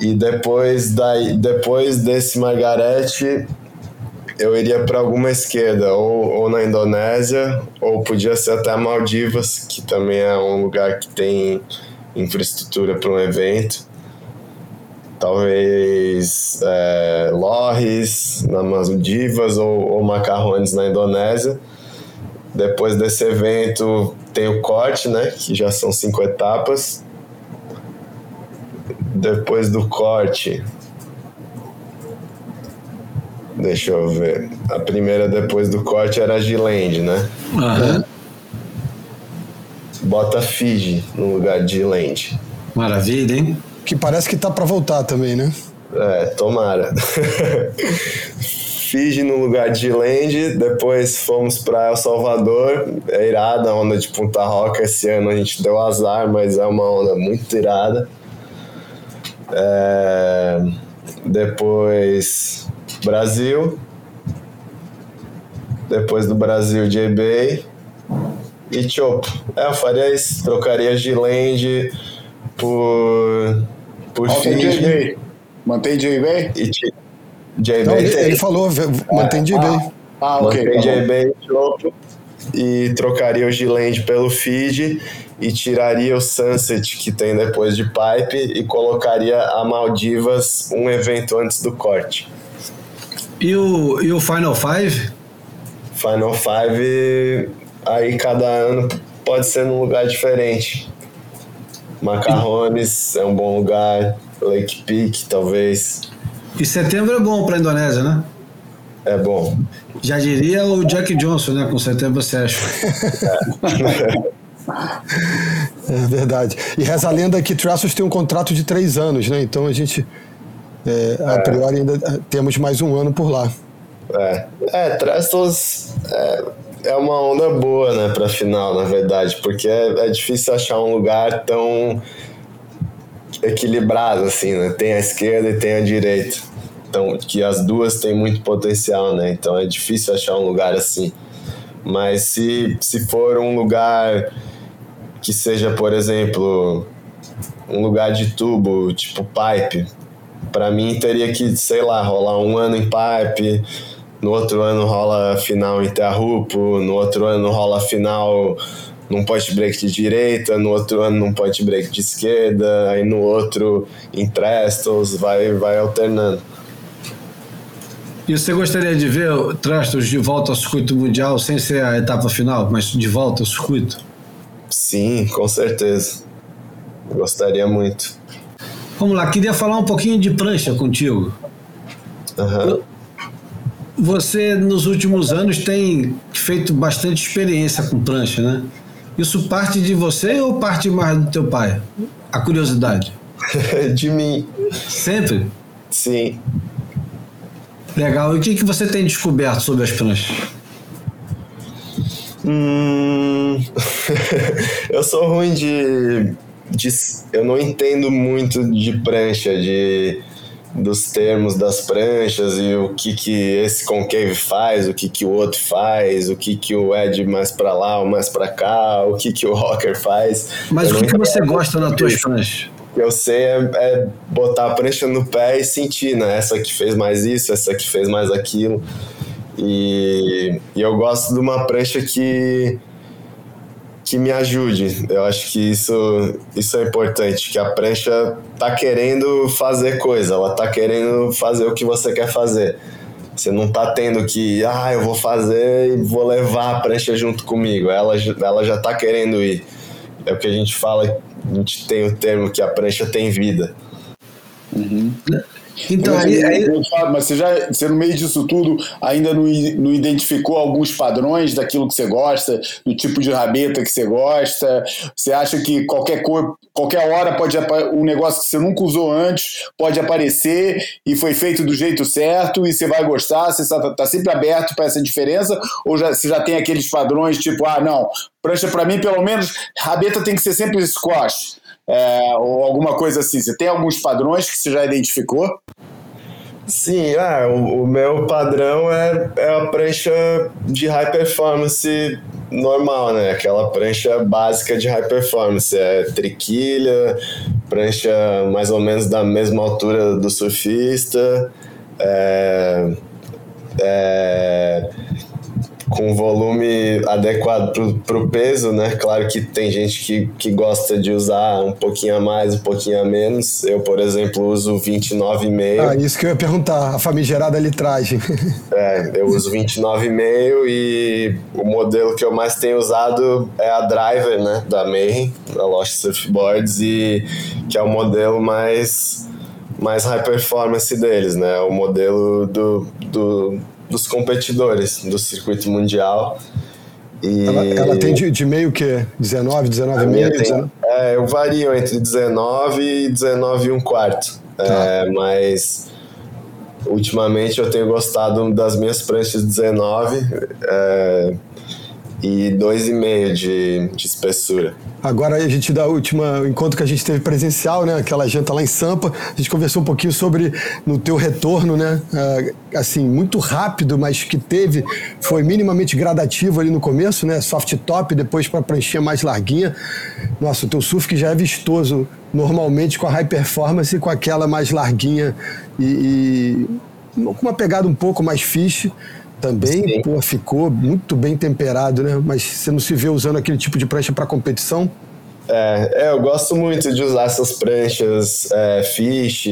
E depois, daí, depois desse Margarete, eu iria para alguma esquerda, ou, ou na Indonésia, ou podia ser até Maldivas, que também é um lugar que tem infraestrutura para um evento. Talvez é, Lorris nas Maldivas ou, ou Macarrones na Indonésia. Depois desse evento tem o corte, né, que já são cinco etapas. Depois do corte, Deixa eu ver. A primeira depois do corte era a Giland, né? Aham. Bota Fiji no lugar de Giland. Maravilha, hein? Que parece que tá para voltar também, né? É, tomara. Fiji no lugar de Giland, depois fomos para El Salvador, é irada a onda de Punta Roca. Esse ano a gente deu azar, mas é uma onda muito irada. É... Depois Brasil. Depois do Brasil, J-Bay. E Chopo. É, eu faria isso. Trocaria Giland por. Por Mantém Fiji. J-Bay. Mantém? E Não, J-Bay ele, falou, mantém de bem. Ah, ok. Mantém tá. J-Bay e trocaria o Giland pelo Fiji. E tiraria o Sunset que tem depois de Pipe. E colocaria a Maldivas um evento antes do corte. E o, e o Final Five? Final Five, aí cada ano pode ser num lugar diferente. Macarrones é um bom lugar, Lake Peak talvez E setembro é bom para a Indonésia, né? é bom. Já diria o Jack Johnson, né? Com setembro você acha. É verdade. E reza a lenda que Traços tem um contrato de três anos, né? Então a gente, é, a priori, ainda temos mais um ano por lá. É, é Trestles é, é uma onda boa, né, pra final, na verdade, porque é, é difícil achar um lugar tão equilibrado, assim, né? Tem a esquerda e tem a direita. Então, que as duas têm muito potencial, né? Então é difícil achar um lugar assim. Mas se, se for um lugar que seja, por exemplo, um lugar de tubo, tipo pipe, para mim teria que, sei lá, rolar um ano em pipe, no outro ano rola final em Terrupo, no outro ano rola final num point break de direita, no outro ano num point break de esquerda, aí no outro em Trestles, vai, vai alternando. E você gostaria de ver o Trastos de volta ao circuito mundial, sem ser a etapa final, mas de volta ao circuito? Sim, com certeza. Gostaria muito. Vamos lá, queria falar um pouquinho de prancha contigo. Aham. Você, nos últimos anos, tem feito bastante experiência com prancha, né? Isso parte de você ou parte mais do teu pai? A curiosidade. De mim, Sempre? sim. Legal. E o que, que você tem descoberto sobre as pranchas? Hum, eu sou ruim de, de. Eu não entendo muito de prancha, de dos termos das pranchas e o que que esse concave faz, o que que o outro faz, o que que o Ed mais pra lá ou mais pra cá, o que que o Rocker faz. Mas Eu o que, que você gosta nas tuas pranchas? O que eu sei é, é botar a prancha no pé e sentir, né? Essa que fez mais isso, essa que fez mais aquilo. E, e eu gosto de uma prancha que que me ajude. Eu acho que isso, isso é importante, que a prancha tá querendo fazer coisa, ela tá querendo fazer o que você quer fazer. Você não tá tendo que, ah, eu vou fazer e vou levar a prancha junto comigo. Ela, ela já tá querendo ir. É o que a gente fala, a gente tem o termo que a prancha tem vida. Então, aí, aí... Mas você já, você no meio disso tudo, ainda não, não identificou alguns padrões daquilo que você gosta, do tipo de rabeta que você gosta? Você acha que qualquer cor, qualquer hora pode um negócio que você nunca usou antes pode aparecer e foi feito do jeito certo e você vai gostar? Você está tá sempre aberto para essa diferença? Ou já, você já tem aqueles padrões tipo, ah, não, prancha para mim, pelo menos, rabeta tem que ser sempre squash é, ou alguma coisa assim? Você tem alguns padrões que você já identificou? Sim, ah, o, o, meu padrão é, é a prancha de high performance normal, né? Aquela prancha básica de high performance. É triquilha, prancha mais ou menos da mesma altura do surfista. É, é, com volume adequado para o peso, né? Claro que tem gente que, que gosta de usar um pouquinho a mais, um pouquinho a menos. Eu, por exemplo, uso 29,5. Ah, isso que eu ia perguntar, a famigerada litragem. É, eu uso 29,5 e o modelo que eu mais tenho usado é a Driver, né? Da Mayhem, da Lost Surfboards, e que é o modelo mais mais high performance deles, né? O modelo do, do dos competidores do circuito mundial. E ela, ela tem de, de meio que 19, 19 meio? Tem, é, eu vario entre 19 e 19 e um quarto. Tá. É, mas ultimamente eu tenho gostado das minhas pranchas 19. É, e 2,5 de, de espessura. Agora a gente da última encontro que a gente teve presencial, né, aquela janta lá em Sampa, a gente conversou um pouquinho sobre no teu retorno, né, uh, assim muito rápido, mas que teve foi minimamente gradativo ali no começo, né, soft top, depois para pranchinha mais larguinha. Nossa, o teu surf que já é vistoso normalmente com a high performance, com aquela mais larguinha e, e com uma pegada um pouco mais fish também, pô, ficou muito bem temperado, né? Mas você não se vê usando aquele tipo de prancha para competição? É, é, eu gosto muito de usar essas pranchas é, fish,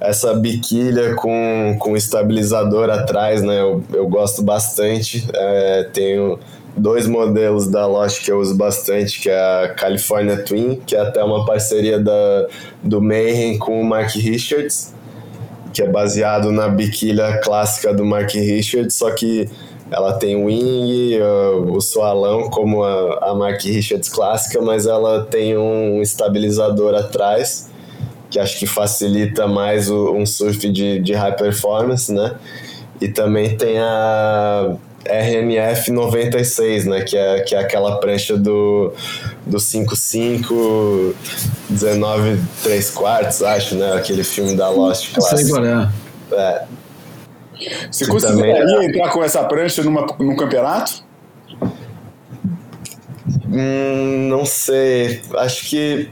essa biquilha com, com estabilizador atrás, né? Eu, eu gosto bastante. É, tenho dois modelos da Lost que eu uso bastante, que é a California Twin, que é até uma parceria da, do Mayhem com o Mark Richards que é baseado na biquília clássica do Mark Richards, só que ela tem o wing, uh, o soalão como a, a Mark Richards clássica, mas ela tem um estabilizador atrás, que acho que facilita mais o, um surf de, de high performance, né? E também tem a RMF 96, né? Que é, que é aquela prancha do, do 55, 19 3 quartos, acho, né? Aquele filme da Lost clássico. Sei é. é. Você conseguiria também... entrar com essa prancha numa, num campeonato? Hum, não sei. Acho que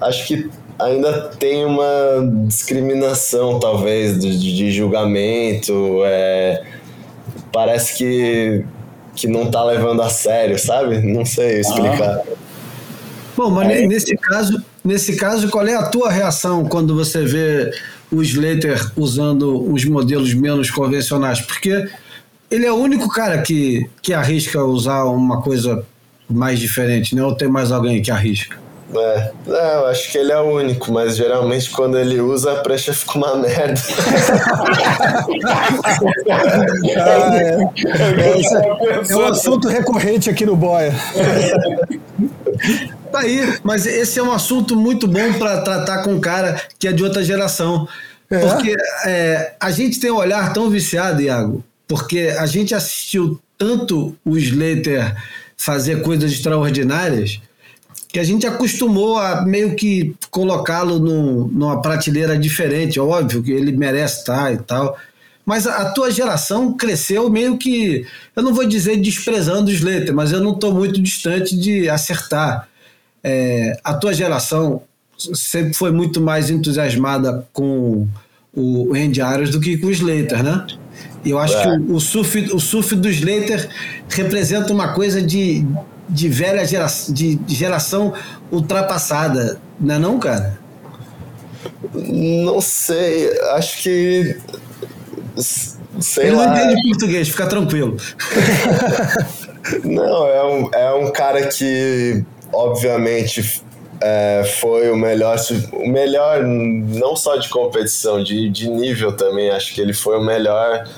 acho que ainda tem uma discriminação, talvez, de, de julgamento. É, parece que, que não tá levando a sério, sabe? Não sei explicar. Ah. Bom, mas é. nesse caso, nesse caso, qual é a tua reação quando você vê o Slater usando os modelos menos convencionais? Porque ele é o único cara que, que arrisca usar uma coisa mais diferente, né? Ou tem mais alguém que arrisca? É, é, eu acho que ele é o único, mas geralmente quando ele usa a prancha fica uma merda. ah, é. É, é, um assunto recorrente aqui no Boia. Tá aí, mas esse é um assunto muito bom para tratar com um cara que é de outra geração. É? Porque é, a gente tem um olhar tão viciado, Iago, porque a gente assistiu tanto o Slater fazer coisas extraordinárias que a gente acostumou a meio que colocá-lo numa prateleira diferente, óbvio que ele merece estar e tal. Mas a, a, tua geração cresceu meio que, eu não vou dizer desprezando os letras, mas eu não estou muito distante de acertar. É, a tua geração sempre foi muito mais entusiasmada com o Andy Arias do que com os Slater, né? Eu acho é. que o, o, surf, o surf do Slater representa uma coisa de, de velha geração, de, geração ultrapassada, não é não, cara? Não sei, acho que. Sei Ele lá. não entende português, fica tranquilo. não, é um, é um cara que, obviamente, é, foi o melhor, o melhor não só de competição, de, de nível também. Acho que ele foi o melhor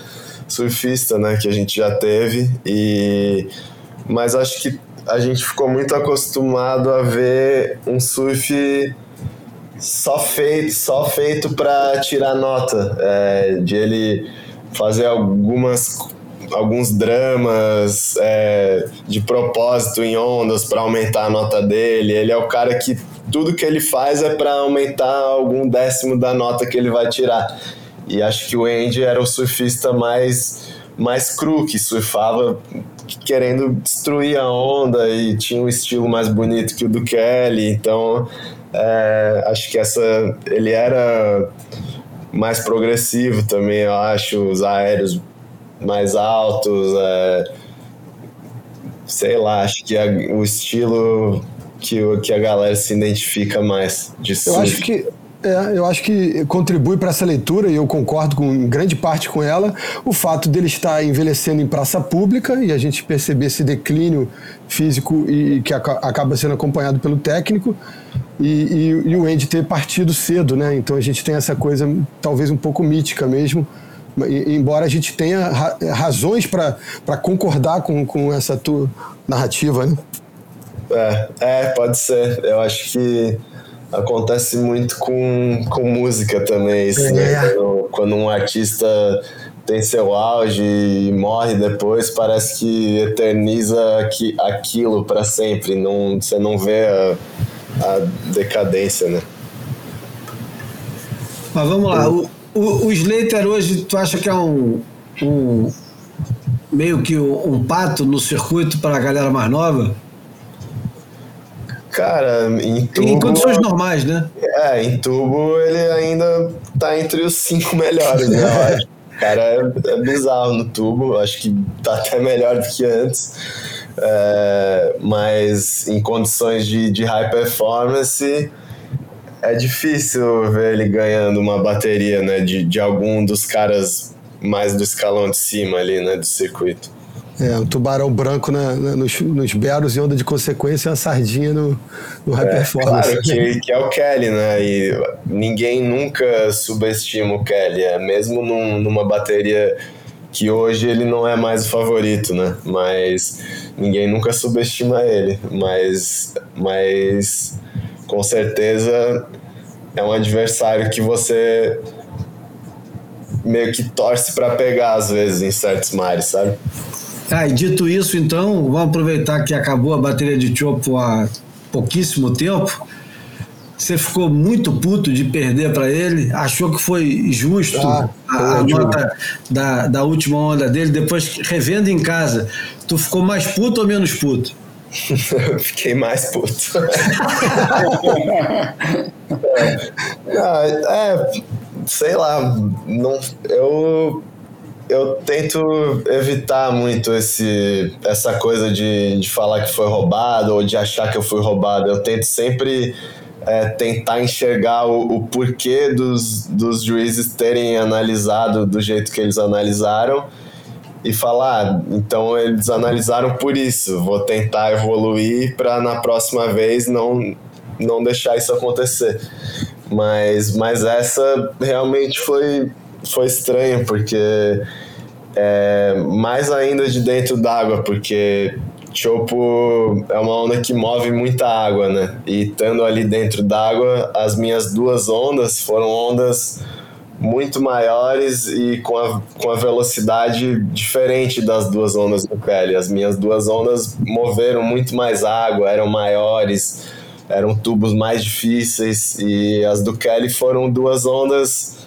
surfista, né, que a gente já teve. E mas acho que a gente ficou muito acostumado a ver um surf só feito, só feito para tirar nota, é, de ele fazer algumas alguns dramas é, de propósito em ondas para aumentar a nota dele. Ele é o cara que tudo que ele faz é para aumentar algum décimo da nota que ele vai tirar. E acho que o Andy era o surfista mais mais cru que surfava querendo destruir a onda e tinha um estilo mais bonito que o do Kelly. Então é, acho que essa ele era mais progressivo também, eu acho, os aéreos mais altos, é, sei lá, acho que a, o estilo que, que a galera se identifica mais de surf. Eu acho que é, eu acho que contribui para essa leitura, e eu concordo com em grande parte com ela, o fato dele estar envelhecendo em praça pública e a gente perceber esse declínio físico e que acaba sendo acompanhado pelo técnico, e, e, e o Andy ter partido cedo, né? Então a gente tem essa coisa talvez um pouco mítica mesmo, embora a gente tenha ra razões para concordar com, com essa narrativa, né? É, é, pode ser. Eu acho que acontece muito com, com música também, isso, né? é. né? Quando, quando, um artista tem seu auge e morre depois, parece que eterniza aqui, aquilo para sempre. Não, você não vê a, a decadência, né? Mas vamos lá. O, o, o Slater hoje, tu acha que é um, um meio que um, um pato no circuito para a galera mais nova? Cara, em tubo. Em condições normais, né? É, em tubo ele ainda tá entre os cinco melhores, né? Eu acho. Cara, é, é bizarro no tubo, acho que tá até melhor do que antes. É, mas em condições de, de high performance é difícil ver ele ganhando uma bateria né, de, de algum dos caras mais do escalão de cima ali né, do circuito. É, um tubarão branco na, na, nos, nos beros e onda de consequência uma sardinha no, no high é, performance. Claro, que, que, é o Kelly, né? E ninguém nunca subestima o Kelly, é mesmo num, numa bateria que hoje ele não é mais o favorito, né? Mas ninguém nunca subestima ele. Mas, mas com certeza é um adversário que você meio que torce para pegar às vezes em certos mares, sabe? Ah, e dito isso, então, vamos aproveitar que acabou a bateria de Chopo há pouquíssimo tempo. Você ficou muito puto de perder para ele? Achou que foi justo ah, a, a nota da, da última onda dele? Depois, revendo em casa, tu ficou mais puto ou menos puto? Eu fiquei mais puto. é, é, sei lá, não, eu eu tento evitar muito esse, essa coisa de, de falar que foi roubado ou de achar que eu fui roubado. Eu tento sempre é, tentar enxergar o, o porquê dos, dos juízes terem analisado do jeito que eles analisaram e falar, ah, então eles analisaram por isso, vou tentar evoluir para na próxima vez não, não deixar isso acontecer. Mas, mas essa realmente foi, foi estranho, porque é, mais ainda de dentro d'água, porque Chopo é uma onda que move muita água, né? E estando ali dentro d'água, as minhas duas ondas foram ondas muito maiores e com a, com a velocidade diferente das duas ondas do Kelly. As minhas duas ondas moveram muito mais água, eram maiores, eram tubos mais difíceis e as do Kelly foram duas ondas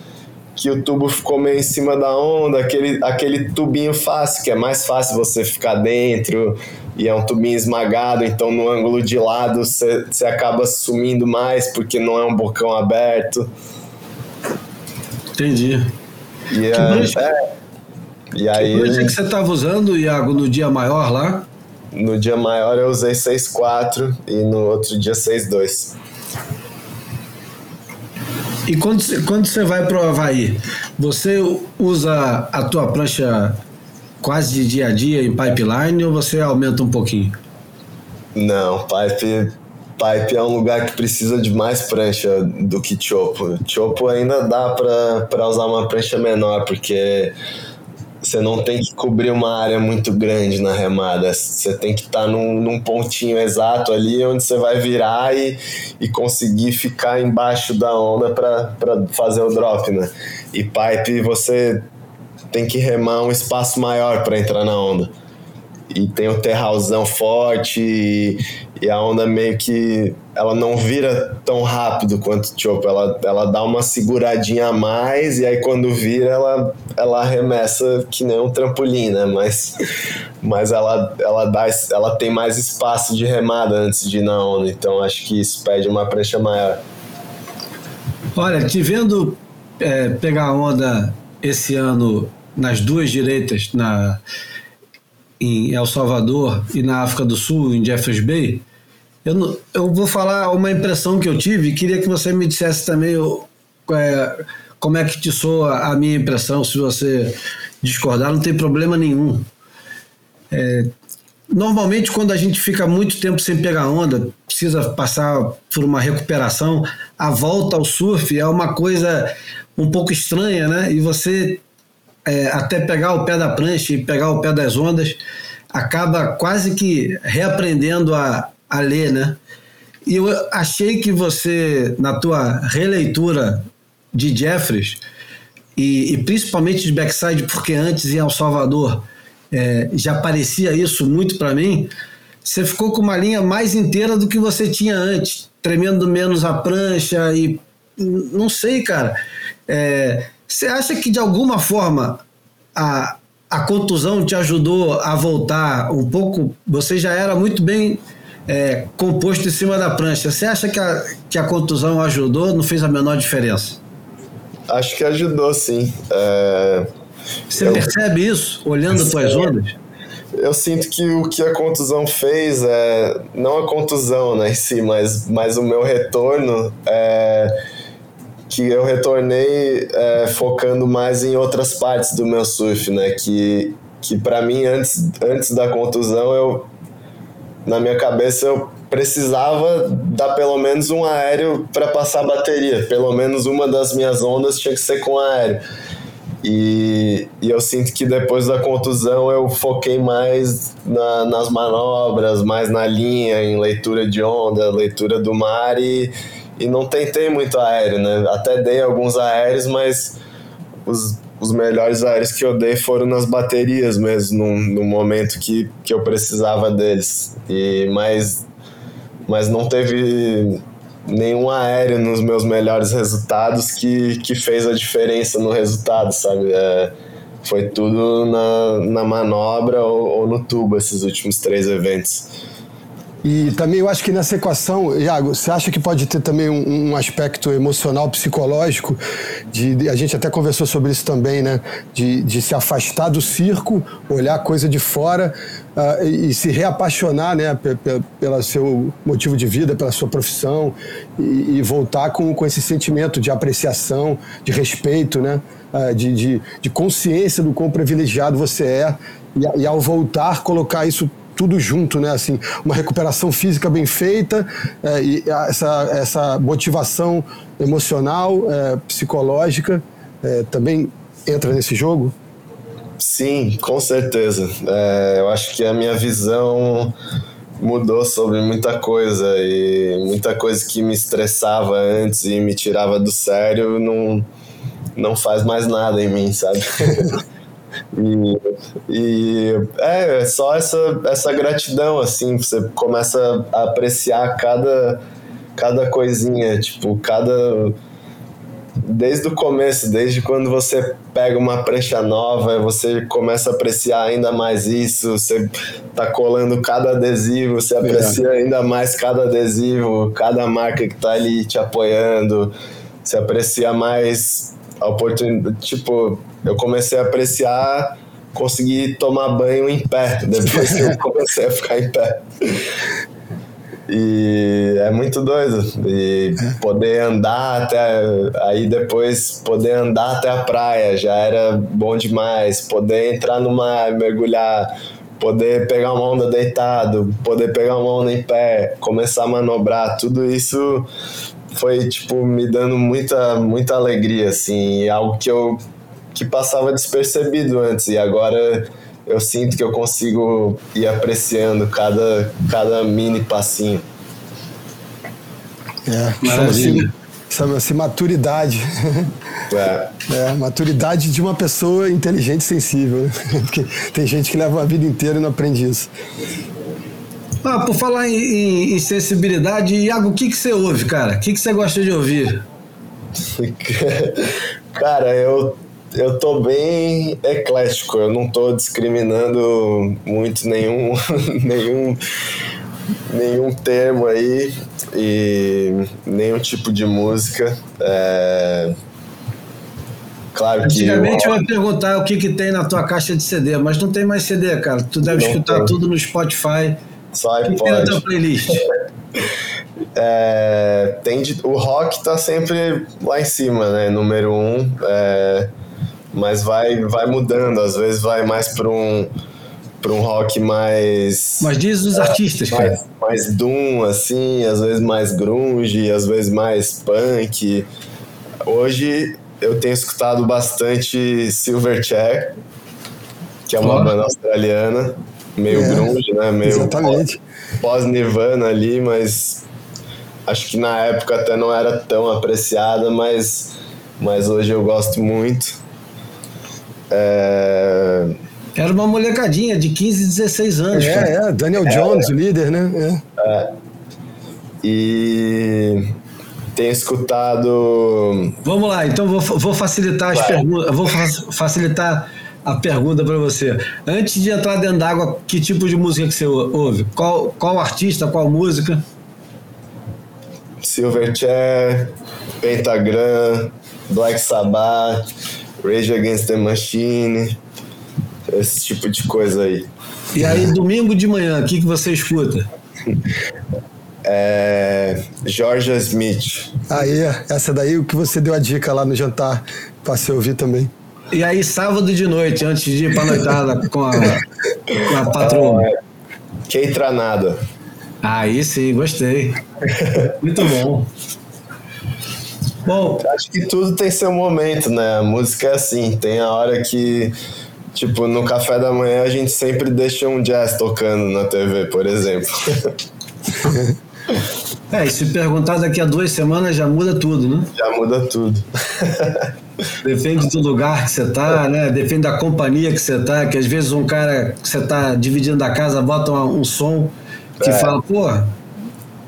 que o tubo ficou meio em cima da onda, aquele, aquele tubinho fácil, que é mais fácil você ficar dentro, e é um tubinho esmagado, então no ângulo de lado você, acaba sumindo mais, porque não é um bocão aberto. Entendi. E, é, é, e aí. Que que você estava usando, Iago, no dia maior lá? No dia maior eu usei 6.4 e no outro dia 6.2. E quando, quando você vai para o Havaí, você usa a tua prancha quase de dia a dia em pipeline ou você aumenta um pouquinho? Não, pipe Pipe é um lugar que precisa de mais prancha do que Chopo. Chopo ainda dá para usar uma prancha menor, porque você não tem que cobrir uma área muito grande na remada. Você tem que estar tá num, num, pontinho exato ali onde você vai virar e, e conseguir ficar embaixo da onda para fazer o drop, né? E pipe você tem que remar um espaço maior para entrar na onda e tem o terralzão forte e, e, a onda meio que ela não vira tão rápido quanto o chopo, ela, ela dá uma seguradinha a mais e aí quando vira ela, ela arremessa que nem um trampolim, né? Mas, mas ela, ela, dá, ela tem mais espaço de remada antes de ir na onda, então acho que isso pede uma prancha maior. Olha, te vendo é, pegar onda esse ano nas duas direitas, na em El Salvador e na África do Sul, em Jeffreys Bay, eu, eu vou falar uma impressão que eu tive e queria que você me dissesse também é, como é que te soa a minha impressão, se você discordar, não tem problema nenhum. É, normalmente, quando a gente fica muito tempo sem pegar onda, precisa passar por uma recuperação, a volta ao surf é uma coisa um pouco estranha, né? E você é, até pegar o pé da prancha e pegar o pé das ondas, acaba quase que reaprendendo a, a ler, né? E eu achei que você, na tua releitura de Jeffries, e, e principalmente de backside, porque antes em El Salvador é, já parecia isso muito para mim, você ficou com uma linha mais inteira do que você tinha antes, tremendo menos a prancha e não sei, cara. É, você acha que de alguma forma a, a contusão te ajudou a voltar um pouco? Você já era muito bem é, composto em cima da prancha. Você acha que a, que a contusão ajudou? Não fez a menor diferença? Acho que ajudou, sim. É... Você eu... percebe isso olhando as tuas ondas? Eu sinto que o que a contusão fez é não a contusão né, em si, mas, mas o meu retorno é que eu retornei é, focando mais em outras partes do meu surf, né? Que, que para mim, antes, antes da contusão, eu, na minha cabeça, eu precisava dar pelo menos um aéreo para passar a bateria. Pelo menos uma das minhas ondas tinha que ser com aéreo. E, e eu sinto que depois da contusão eu foquei mais na, nas manobras, mais na linha, em leitura de onda, leitura do mar e e não tentei muito aéreo, né? Até dei alguns aéreos, mas os, os melhores aéreos que eu dei foram nas baterias mesmo, no, no momento que, que eu precisava deles. E, mas, mas não teve nenhum aéreo nos meus melhores resultados que, que fez a diferença no resultado, sabe? É, foi tudo na, na manobra ou, ou no tubo esses últimos três eventos. E também eu acho que nessa equação, Iago, você acha que pode ter também um, um aspecto emocional, psicológico, de, de, a gente até conversou sobre isso também, né? De, de se afastar do circo, olhar a coisa de fora uh, e, e, se reapaixonar, né? Pelo seu motivo de vida, pela sua profissão e, e, voltar com, com esse sentimento de apreciação, de respeito, né? Uh, de, de, de consciência do quão privilegiado você é e, e ao voltar colocar isso tudo junto, né? Assim, uma recuperação física bem feita é, e essa, essa motivação emocional, é, psicológica é, também entra nesse jogo? Sim, com certeza. É, eu acho que a minha visão mudou sobre muita coisa e muita coisa que me estressava antes e me tirava do sério não, não faz mais nada em mim, sabe? E, e é, é só essa, essa gratidão, assim, você começa a apreciar cada, cada coisinha, tipo, cada. Desde o começo, desde quando você pega uma prancha nova, você começa a apreciar ainda mais isso, você tá colando cada adesivo, você aprecia é. ainda mais cada adesivo, cada marca que tá ali te apoiando, você aprecia mais a oportunidade, tipo, eu comecei a apreciar conseguir tomar banho em pé, depois que eu comecei a ficar em pé. E é muito doido. E poder andar até. Aí depois poder andar até a praia já era bom demais. Poder entrar no mar, mergulhar, poder pegar uma onda deitado, poder pegar uma onda em pé, começar a manobrar, tudo isso foi tipo me dando muita muita alegria assim, algo que eu que passava despercebido antes e agora eu sinto que eu consigo ir apreciando cada cada mini passinho. É, chama-se chama maturidade. É. é. maturidade de uma pessoa inteligente e sensível. Né? Porque tem gente que leva a vida inteira e não aprende isso. Ah, por falar em, em, em sensibilidade, Iago, o que, que você ouve, cara? O que, que você gosta de ouvir? cara, eu, eu tô bem eclético, eu não tô discriminando muito nenhum, nenhum, nenhum termo aí e nenhum tipo de música. É... Claro que. Antigamente eu ia perguntar o que, que tem na tua caixa de CD, mas não tem mais CD, cara. Tu deve não escutar tem. tudo no Spotify. Só iPod. Tem na tua playlist? é, tem de, o rock tá sempre lá em cima, né? Número um. É, mas vai, vai mudando. Às vezes vai mais para um para um rock mais. Mas diz os artistas, mais, cara. Mais doom, assim, às vezes mais grunge, às vezes mais punk. Hoje eu tenho escutado bastante Silverchair, que é uma oh. banda australiana, meio é, grunge, né? Meio exatamente. pós-Nirvana ali, mas acho que na época até não era tão apreciada, mas, mas hoje eu gosto muito. É... Era uma molecadinha de 15, 16 anos. É, é Daniel Jones, é, o líder, né? É. é. E tenho escutado. Vamos lá, então vou, vou facilitar as perguntas. Vou facilitar a pergunta para você. Antes de entrar dentro d'água, que tipo de música que você ouve? Qual, qual artista, qual música? Silverchair, Pentagram, Black Sabbath, Rage Against the Machine, esse tipo de coisa aí. E aí, domingo de manhã, o que, que você escuta? É, Georgia Smith. Aí, essa daí o que você deu a dica lá no jantar, para você ouvir também. E aí, sábado de noite, antes de ir pra noitada com a, com a patroa. Ah, é. Que Tranada. Aí sim, gostei. Muito bom. Bom, acho que tudo tem seu momento, né? A música é assim, tem a hora que, tipo, no café da manhã a gente sempre deixa um jazz tocando na TV, por exemplo. É, e se perguntar daqui a duas semanas já muda tudo, né? Já muda tudo. Depende do lugar que você tá, né? Depende da companhia que você tá, que às vezes um cara que você tá dividindo a casa bota um, um som que é. fala, pô,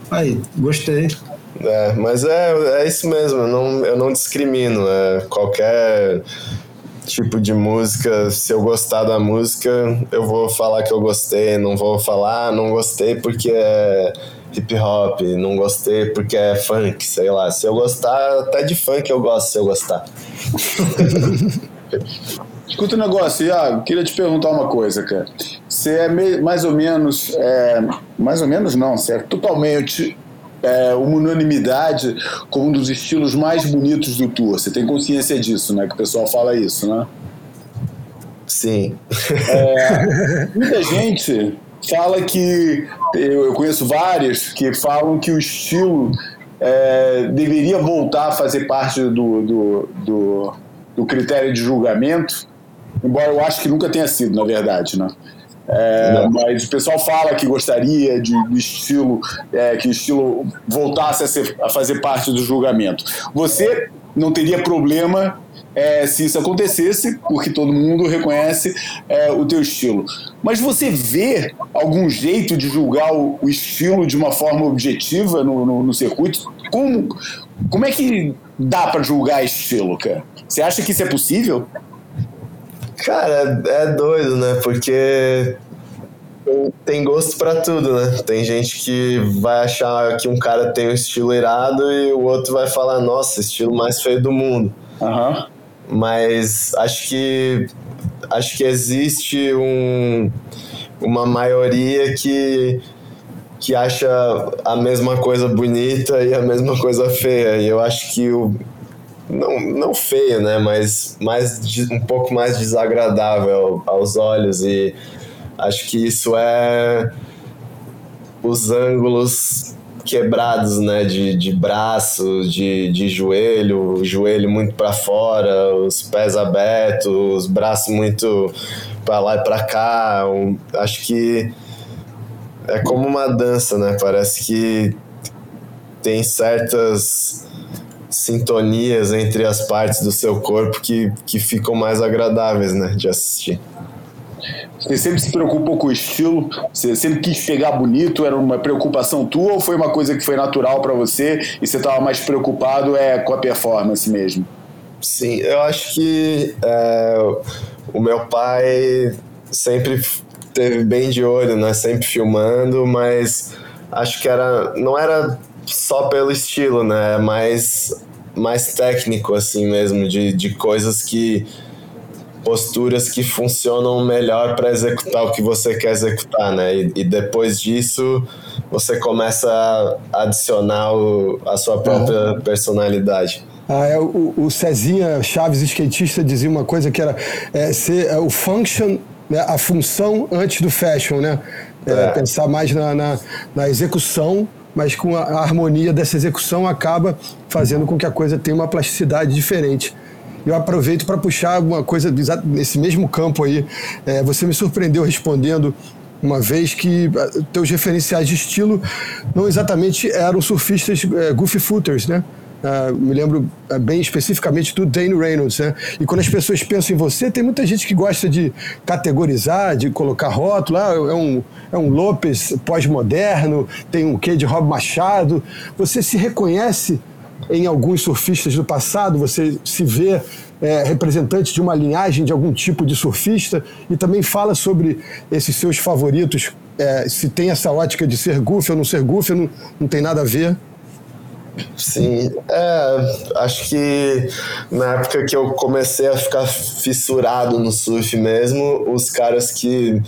aí, gostei. É, mas é, é isso mesmo, eu não, eu não discrimino. É, qualquer tipo de música, se eu gostar da música, eu vou falar que eu gostei, não vou falar, ah, não gostei porque é hip hop, não gostei porque é funk, sei lá. Se eu gostar, até de funk eu gosto se eu gostar. Escuta um negócio, Iago, queria te perguntar uma coisa, cara. Você é mais ou menos, é, mais ou menos não, você é totalmente é, uma unanimidade como um dos estilos mais bonitos do tour. Você tem consciência disso, né? Que o pessoal fala isso, né? Sim. É, muita gente fala que eu, conheço várias que falam que o estilo é, deveria voltar a fazer parte do, do, do, do, critério de julgamento, embora eu acho que nunca tenha sido, na verdade, né? É, mas o pessoal fala que gostaria de, do estilo, é, que o estilo voltasse a, ser, a fazer parte do julgamento. Você não teria problema é, se isso acontecesse, porque todo mundo reconhece é, o teu estilo. Mas você vê algum jeito de julgar o, o estilo de uma forma objetiva no, no, no, circuito? Como, como é que dá para julgar estilo, cara? Você acha que isso é possível? Cara, é doido, né? Porque tem gosto para tudo, né? Tem gente que vai achar que um cara tem um estilo irado e o outro vai falar, nossa, estilo mais feio do mundo. Uhum mas acho que acho que existe um, uma maioria que que acha a mesma coisa bonita e a mesma coisa feia. E eu acho que o não, não feio, né, mas mais um pouco mais desagradável aos olhos. E acho que isso é os ângulos quebrados, né, de, de braço, de, de joelho, joelho muito para fora, os pés abertos, os braços muito para lá e para cá. Um, acho que é como uma dança, né? Parece que tem certas sintonias entre as partes do seu corpo que, que ficam mais agradáveis, né, de assistir. Você sempre se preocupou com o estilo? Você sempre quis pegar bonito? Era uma preocupação tua ou foi uma coisa que foi natural para você e você estava mais preocupado é com a performance mesmo? Sim, eu acho que é, o meu pai sempre teve bem de olho, né? Sempre filmando, mas acho que era não era só pelo estilo, né? Mais mais técnico assim mesmo de, de coisas que posturas que funcionam melhor para executar o que você quer executar, né? E, e depois disso você começa a adicionar o, a sua própria uhum. personalidade. Ah, é, o, o Cezinha Chaves, skatista, dizia uma coisa que era é, ser é, o function, né, a função antes do fashion, né? É, é. Pensar mais na, na, na, execução, mas com a, a harmonia dessa execução acaba fazendo com que a coisa tenha uma plasticidade diferente eu aproveito para puxar uma coisa nesse mesmo campo aí. É, você me surpreendeu respondendo uma vez que ah, teus referenciais de estilo não exatamente eram surfistas é, goofy footers, né? Uh, me lembro uh, bem especificamente do Dane Reynolds, né? E quando as pessoas pensam em você, tem muita gente que gosta de categorizar, de colocar rótulo, ah, é um, é um Lopes pós-moderno, tem um quê de Rob Machado. Você se reconhece em alguns surfistas do passado, você se vê é, representante de uma linhagem de algum tipo de surfista e também fala sobre esses seus favoritos, é, se tem essa ótica de ser goofy ou não ser goofy, não, não tem nada a ver. Sim, é, acho que na época que eu comecei a ficar fissurado no surf mesmo, os caras que,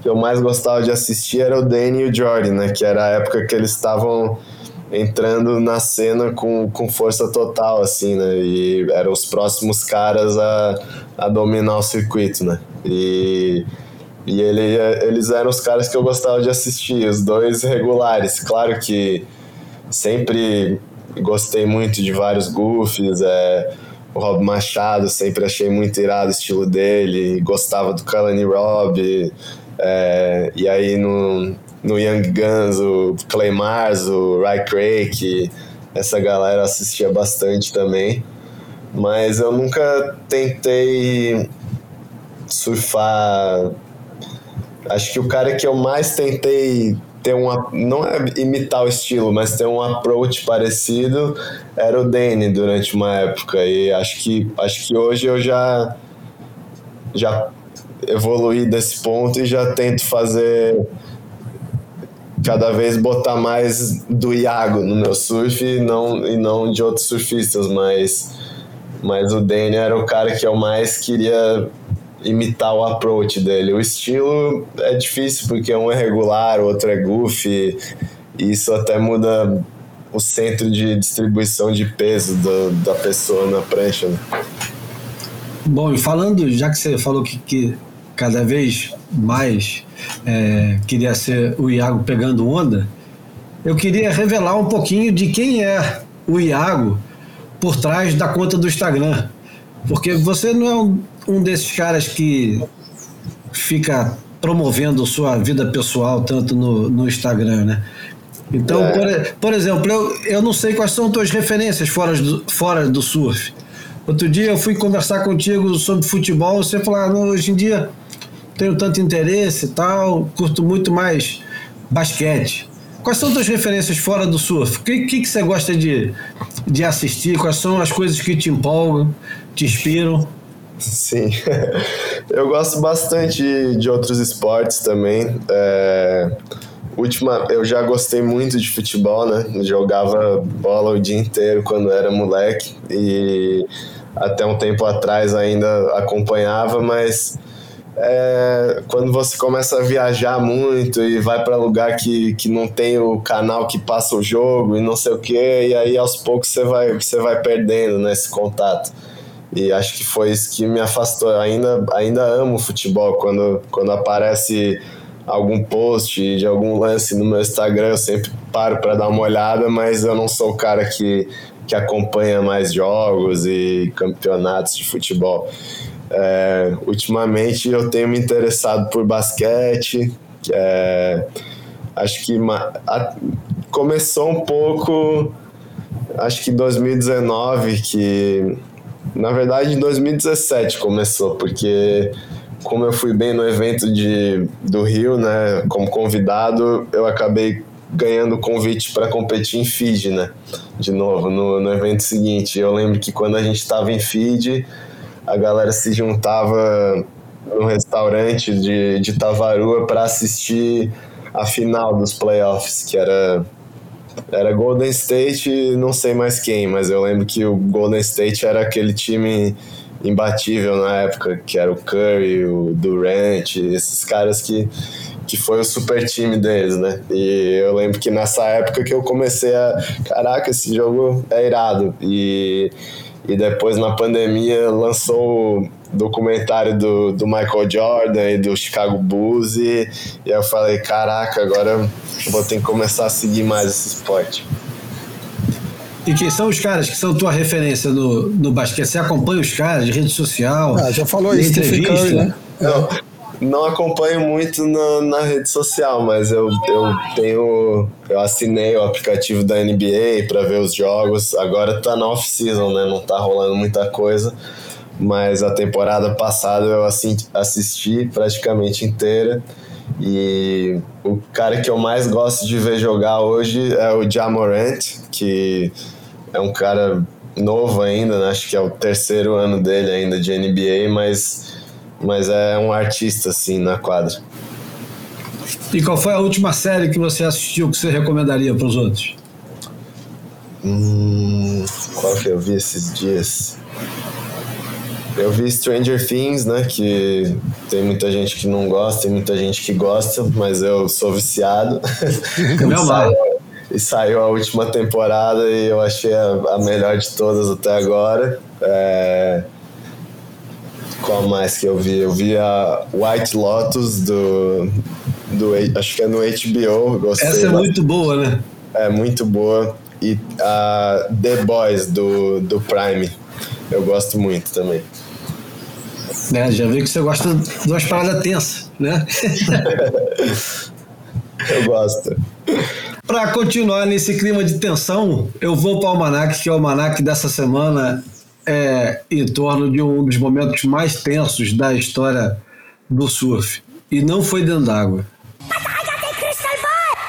que eu mais gostava de assistir era o Danny e o Jordan, né? Que era a época que eles estavam entrando na cena com, com força total, assim, né? E eram os próximos caras a, a dominar o circuito, né? E, e ele, eles eram os caras que eu gostava de assistir, os dois regulares. Claro que sempre gostei muito de vários goofs, é, o Rob Machado, sempre achei muito irado o estilo dele, gostava do Kalani Robb, é, e aí no, no Young Guns, o Clay Mars, o Ray Craig, essa galera assistia bastante também. Mas eu nunca tentei surfar. Acho que o cara que eu mais tentei ter uma. Não é imitar o estilo, mas ter um approach parecido era o Danny durante uma época. E acho que, acho que hoje eu já. Já evoluí desse ponto e já tento fazer cada vez botar mais do Iago no meu surf e não, e não de outros surfistas, mas, mas o Danny era o cara que eu mais queria imitar o approach dele. O estilo é difícil porque um é regular, o outro é goofy, e isso até muda o centro de distribuição de peso do, da pessoa na prancha. Né? Bom, e falando, já que você falou que, que cada vez mais é, queria ser o Iago pegando onda, eu queria revelar um pouquinho de quem é o Iago por trás da conta do Instagram. Porque você não é um, um desses caras que fica promovendo sua vida pessoal tanto no, no Instagram, né? Então, é. por, por, exemplo, eu, eu não sei quais são tuas referências fora do, fora do surf. Outro dia eu fui conversar contigo sobre futebol, você falou, ah, hoje em dia tenho tanto interesse e tal, curto muito mais basquete. Quais são tuas referências fora do surf? O que, que, que, você gosta de, de assistir? Quais são as coisas que te empolgam, te inspiram? Sim, eu gosto bastante de, de outros esportes também. É, última, eu já gostei muito de futebol, né? jogava bola o dia inteiro quando era moleque e até um tempo atrás ainda acompanhava, mas é, quando você começa a viajar muito e vai para lugar que, que não tem o canal que passa o jogo e não sei o que, e aí aos poucos você vai, você vai perdendo né, contato. E acho que foi isso que me afastou. Eu ainda, ainda amo futebol. Quando, quando aparece algum post de algum lance no meu Instagram, eu sempre paro para dar uma olhada, mas eu não sou o cara que, que acompanha mais jogos e campeonatos de futebol. É, ultimamente eu tenho me interessado por basquete, é, acho que a, começou um pouco, acho que 2019, que na verdade em 2017 começou, porque como eu fui bem no evento de, do Rio, né, como convidado, eu acabei ganhando convite para competir em Fiji, né, de novo, no, no evento seguinte. Eu lembro que quando a gente estava em Fiji, a galera se juntava no restaurante de, de Tavarua para assistir a final dos playoffs, que era era Golden State e não sei mais quem, mas eu lembro que o Golden State era aquele time imbatível na época, que era o Curry, o Durant, esses caras que, que foi o super time deles, né? E eu lembro que nessa época que eu comecei a. Caraca, esse jogo é irado. E, e depois na pandemia lançou o documentário do, do Michael Jordan e do Chicago Bulls. E, e eu falei: caraca, agora vou ter que começar a seguir mais esse esporte. E quem são os caras que são tua referência no, no basquete? Você acompanha os caras de rede social? Ah, já falou isso, entrevista, Curry, né? Não, não acompanho muito na, na rede social, mas eu, eu tenho. Eu assinei o aplicativo da NBA para ver os jogos. Agora tá na off-season, né? Não tá rolando muita coisa. Mas a temporada passada eu assisti praticamente inteira. E o cara que eu mais gosto de ver jogar hoje é o Jamorant, que é um cara novo ainda, né? acho que é o terceiro ano dele ainda de NBA, mas, mas é um artista assim na quadra. E qual foi a última série que você assistiu que você recomendaria para os outros? Hum, qual que eu vi esses dias? Eu vi Stranger Things, né? Que tem muita gente que não gosta, tem muita gente que gosta, mas eu sou viciado. Meu mal. E saiu a última temporada e eu achei a, a melhor de todas até agora. É... Qual mais que eu vi? Eu vi a White Lotus do. do acho que é no HBO. Gostei Essa é muito boa, né? É muito boa. E a The Boys do, do Prime. Eu gosto muito também. É, já vi que você gosta de umas paradas tensas, né? eu gosto. Para continuar nesse clima de tensão, eu vou para o Almanac, que é o Almanac dessa semana é em torno de um dos momentos mais tensos da história do surf. E não foi dentro d'água.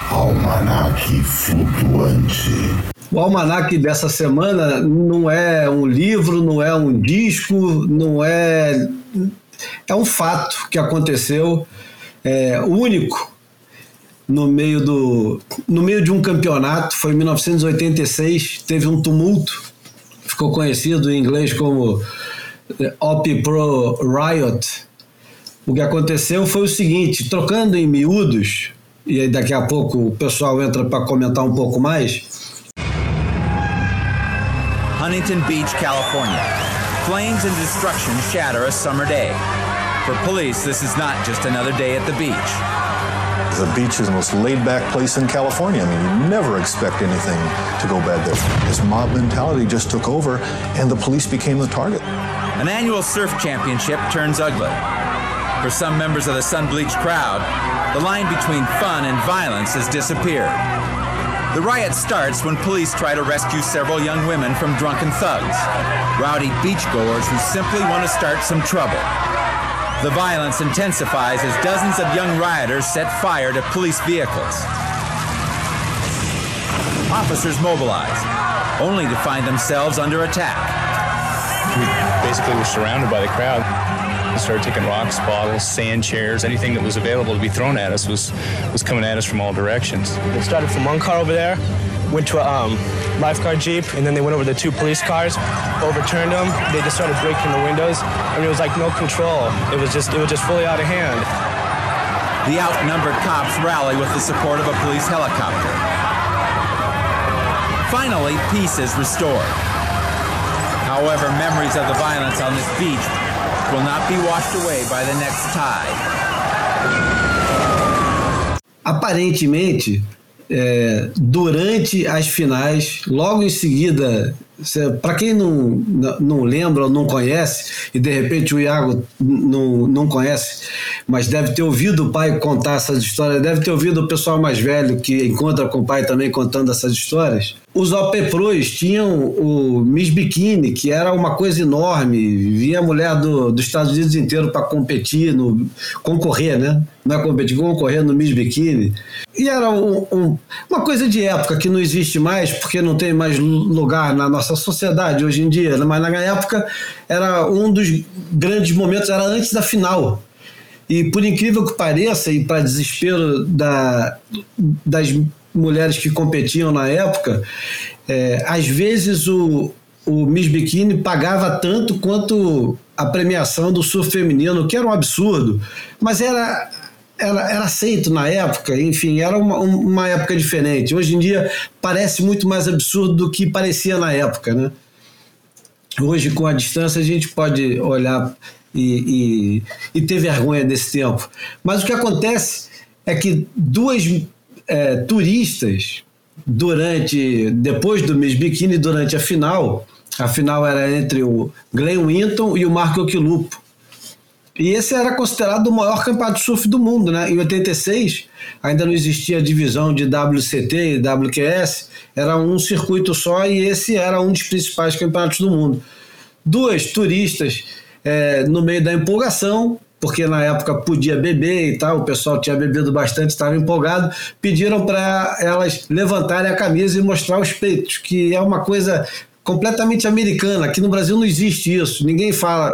Almanac flutuante. O almanac dessa semana não é um livro, não é um disco, não é. É um fato que aconteceu, é, único no meio do no meio de um campeonato, foi em 1986, teve um tumulto, ficou conhecido em inglês como é, Op Pro Riot. O que aconteceu foi o seguinte, trocando em miúdos, e aí daqui a pouco o pessoal entra para comentar um pouco mais. Huntington Beach, California. Flames and destruction shatter a summer day. For police, this is not just another day at the beach. The beach is the most laid back place in California. I mean, you never expect anything to go bad there. This mob mentality just took over, and the police became the target. An annual surf championship turns ugly. For some members of the sun bleached crowd, the line between fun and violence has disappeared. The riot starts when police try to rescue several young women from drunken thugs, rowdy beachgoers who simply want to start some trouble. The violence intensifies as dozens of young rioters set fire to police vehicles. Officers mobilize, only to find themselves under attack. We basically were surrounded by the crowd. We started taking rocks, bottles, sand chairs, anything that was available to be thrown at us was, was coming at us from all directions. They started from one car over there, went to a um, lifeguard jeep, and then they went over to two police cars, overturned them. They just started breaking the windows. I mean, it was like no control. It was just, it was just fully out of hand. The outnumbered cops rally with the support of a police helicopter. Finally, peace is restored. However, memories of the violence on this beach will not be washed away by the next tide. aparentemente, é, durante as finais, logo em seguida para quem não, não lembra ou não conhece, e de repente o Iago não, não conhece, mas deve ter ouvido o pai contar essas histórias, deve ter ouvido o pessoal mais velho que encontra com o pai também contando essas histórias. Os OP Pros tinham o Miss Bikini, que era uma coisa enorme, vinha mulher do, dos Estados Unidos inteiro para competir, no, concorrer, né? Não é competir, concorrer no Miss Bikini. E era um, um, uma coisa de época que não existe mais, porque não tem mais lugar na nossa sociedade hoje em dia, né? mas na época era um dos grandes momentos, era antes da final. E por incrível que pareça, e para desespero da, das mulheres que competiam na época, é, às vezes o, o Miss Bikini pagava tanto quanto a premiação do surf feminino, que era um absurdo, mas era, era, era aceito na época, enfim, era uma, uma época diferente. Hoje em dia parece muito mais absurdo do que parecia na época, né? Hoje, com a distância, a gente pode olhar e, e, e ter vergonha desse tempo. Mas o que acontece é que duas é, turistas durante depois do Miss Bikini durante a final a final era entre o Glenn Winton e o Marco Oquilupo e esse era considerado o maior campeonato de surf do mundo né? Em 86 ainda não existia a divisão de WCT e WQS era um circuito só e esse era um dos principais campeonatos do mundo. Duas turistas é, no meio da empolgação porque na época podia beber e tal, o pessoal tinha bebido bastante, estava empolgado, pediram para elas levantarem a camisa e mostrar os peitos, que é uma coisa completamente americana. Aqui no Brasil não existe isso, ninguém fala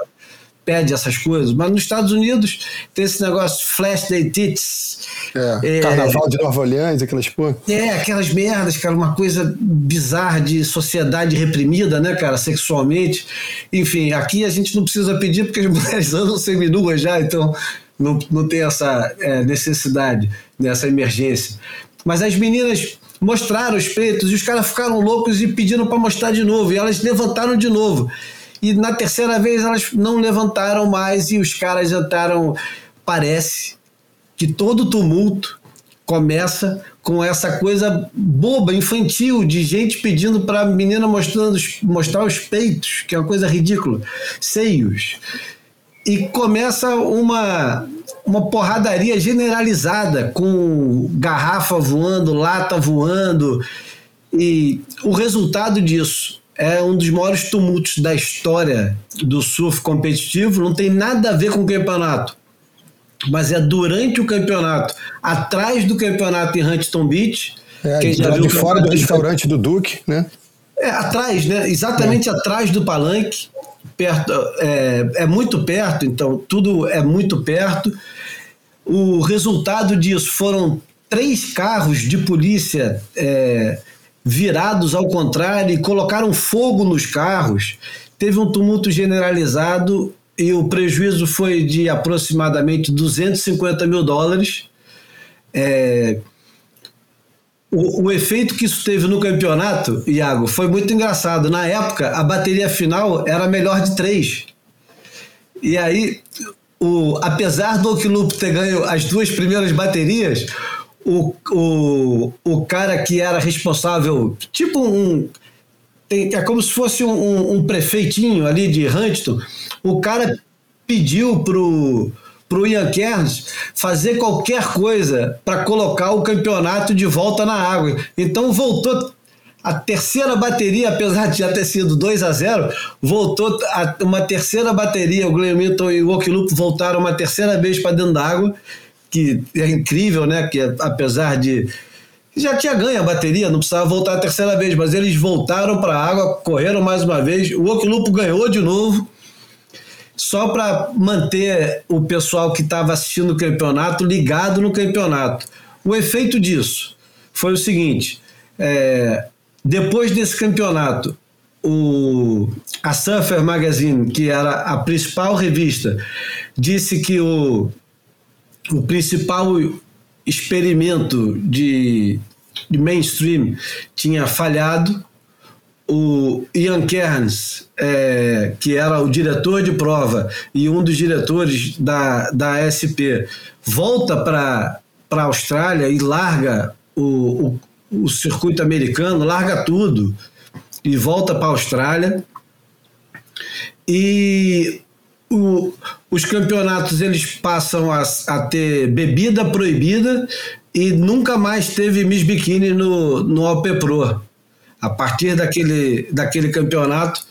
pede essas coisas, mas nos Estados Unidos tem esse negócio Flash Day Tits. É, é, Carnaval de Nova Orleans, aquelas porra. É, aquelas merdas, cara, uma coisa bizarra de sociedade reprimida, né, cara, sexualmente. Enfim, aqui a gente não precisa pedir porque as mulheres andam seminuas já, então não, não tem essa é, necessidade, nessa emergência. Mas as meninas mostraram os peitos e os caras ficaram loucos e pediram para mostrar de novo, e elas levantaram de novo. E na terceira vez elas não levantaram mais e os caras entraram. Parece que todo tumulto começa com essa coisa boba, infantil, de gente pedindo para a menina mostrando, mostrar os peitos, que é uma coisa ridícula, seios. E começa uma, uma porradaria generalizada, com garrafa voando, lata voando. E o resultado disso é um dos maiores tumultos da história do surf competitivo, não tem nada a ver com o campeonato, mas é durante o campeonato, atrás do campeonato em Huntington Beach. É, quem já viu de fora do restaurante do Duque, né? É, atrás, né? Exatamente é. atrás do palanque, perto, é, é muito perto, então tudo é muito perto. O resultado disso foram três carros de polícia é, virados ao contrário e colocaram fogo nos carros. Teve um tumulto generalizado e o prejuízo foi de aproximadamente 250 mil dólares. É, o, o, efeito que isso teve no campeonato, Iago, foi muito engraçado. Na época, a bateria final era melhor de três. E aí, o, apesar do Okilup ter ganho as duas primeiras baterias, o, o, o cara que era responsável, tipo um. é como se fosse um, um prefeitinho ali de Huntington. O cara pediu pro, pro Ian Cairns fazer qualquer coisa para colocar o campeonato de volta na água. Então voltou a terceira bateria, apesar de já ter sido 2 a 0 voltou a, uma terceira bateria. O Glenn Milton e o Okilupo voltaram uma terceira vez para dentro da água que é incrível, né? Que apesar de já tinha ganho a bateria, não precisava voltar a terceira vez, mas eles voltaram para a água, correram mais uma vez. O Okilupo ganhou de novo, só para manter o pessoal que estava assistindo o campeonato ligado no campeonato. O efeito disso foi o seguinte: é, depois desse campeonato, o, a Surfer Magazine, que era a principal revista, disse que o o principal experimento de, de mainstream tinha falhado. O Ian Cairns, é, que era o diretor de prova e um dos diretores da, da SP, volta para para a Austrália e larga o, o, o circuito americano, larga tudo e volta para a Austrália. E o, os campeonatos eles passam a, a, ter bebida proibida e nunca mais teve Miss Bikini no, no OP Pro. A partir daquele, daquele campeonato,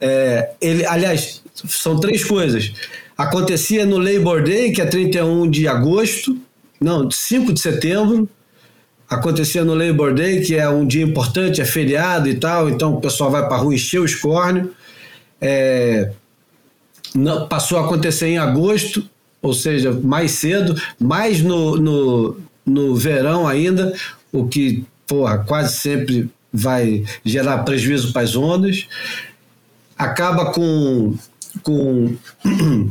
é, ele, aliás, são três coisas. Acontecia no Labor Day, que é 31 de agosto, não, 5 de setembro. Acontecia no Labor Day, que é um dia importante, é feriado e tal, então o pessoal vai para a rua encher os córneos. É, passou a acontecer em agosto, ou seja, mais cedo, mais no, no, no verão ainda, o que porra, quase sempre vai gerar prejuízo para as ondas. Acaba com, com,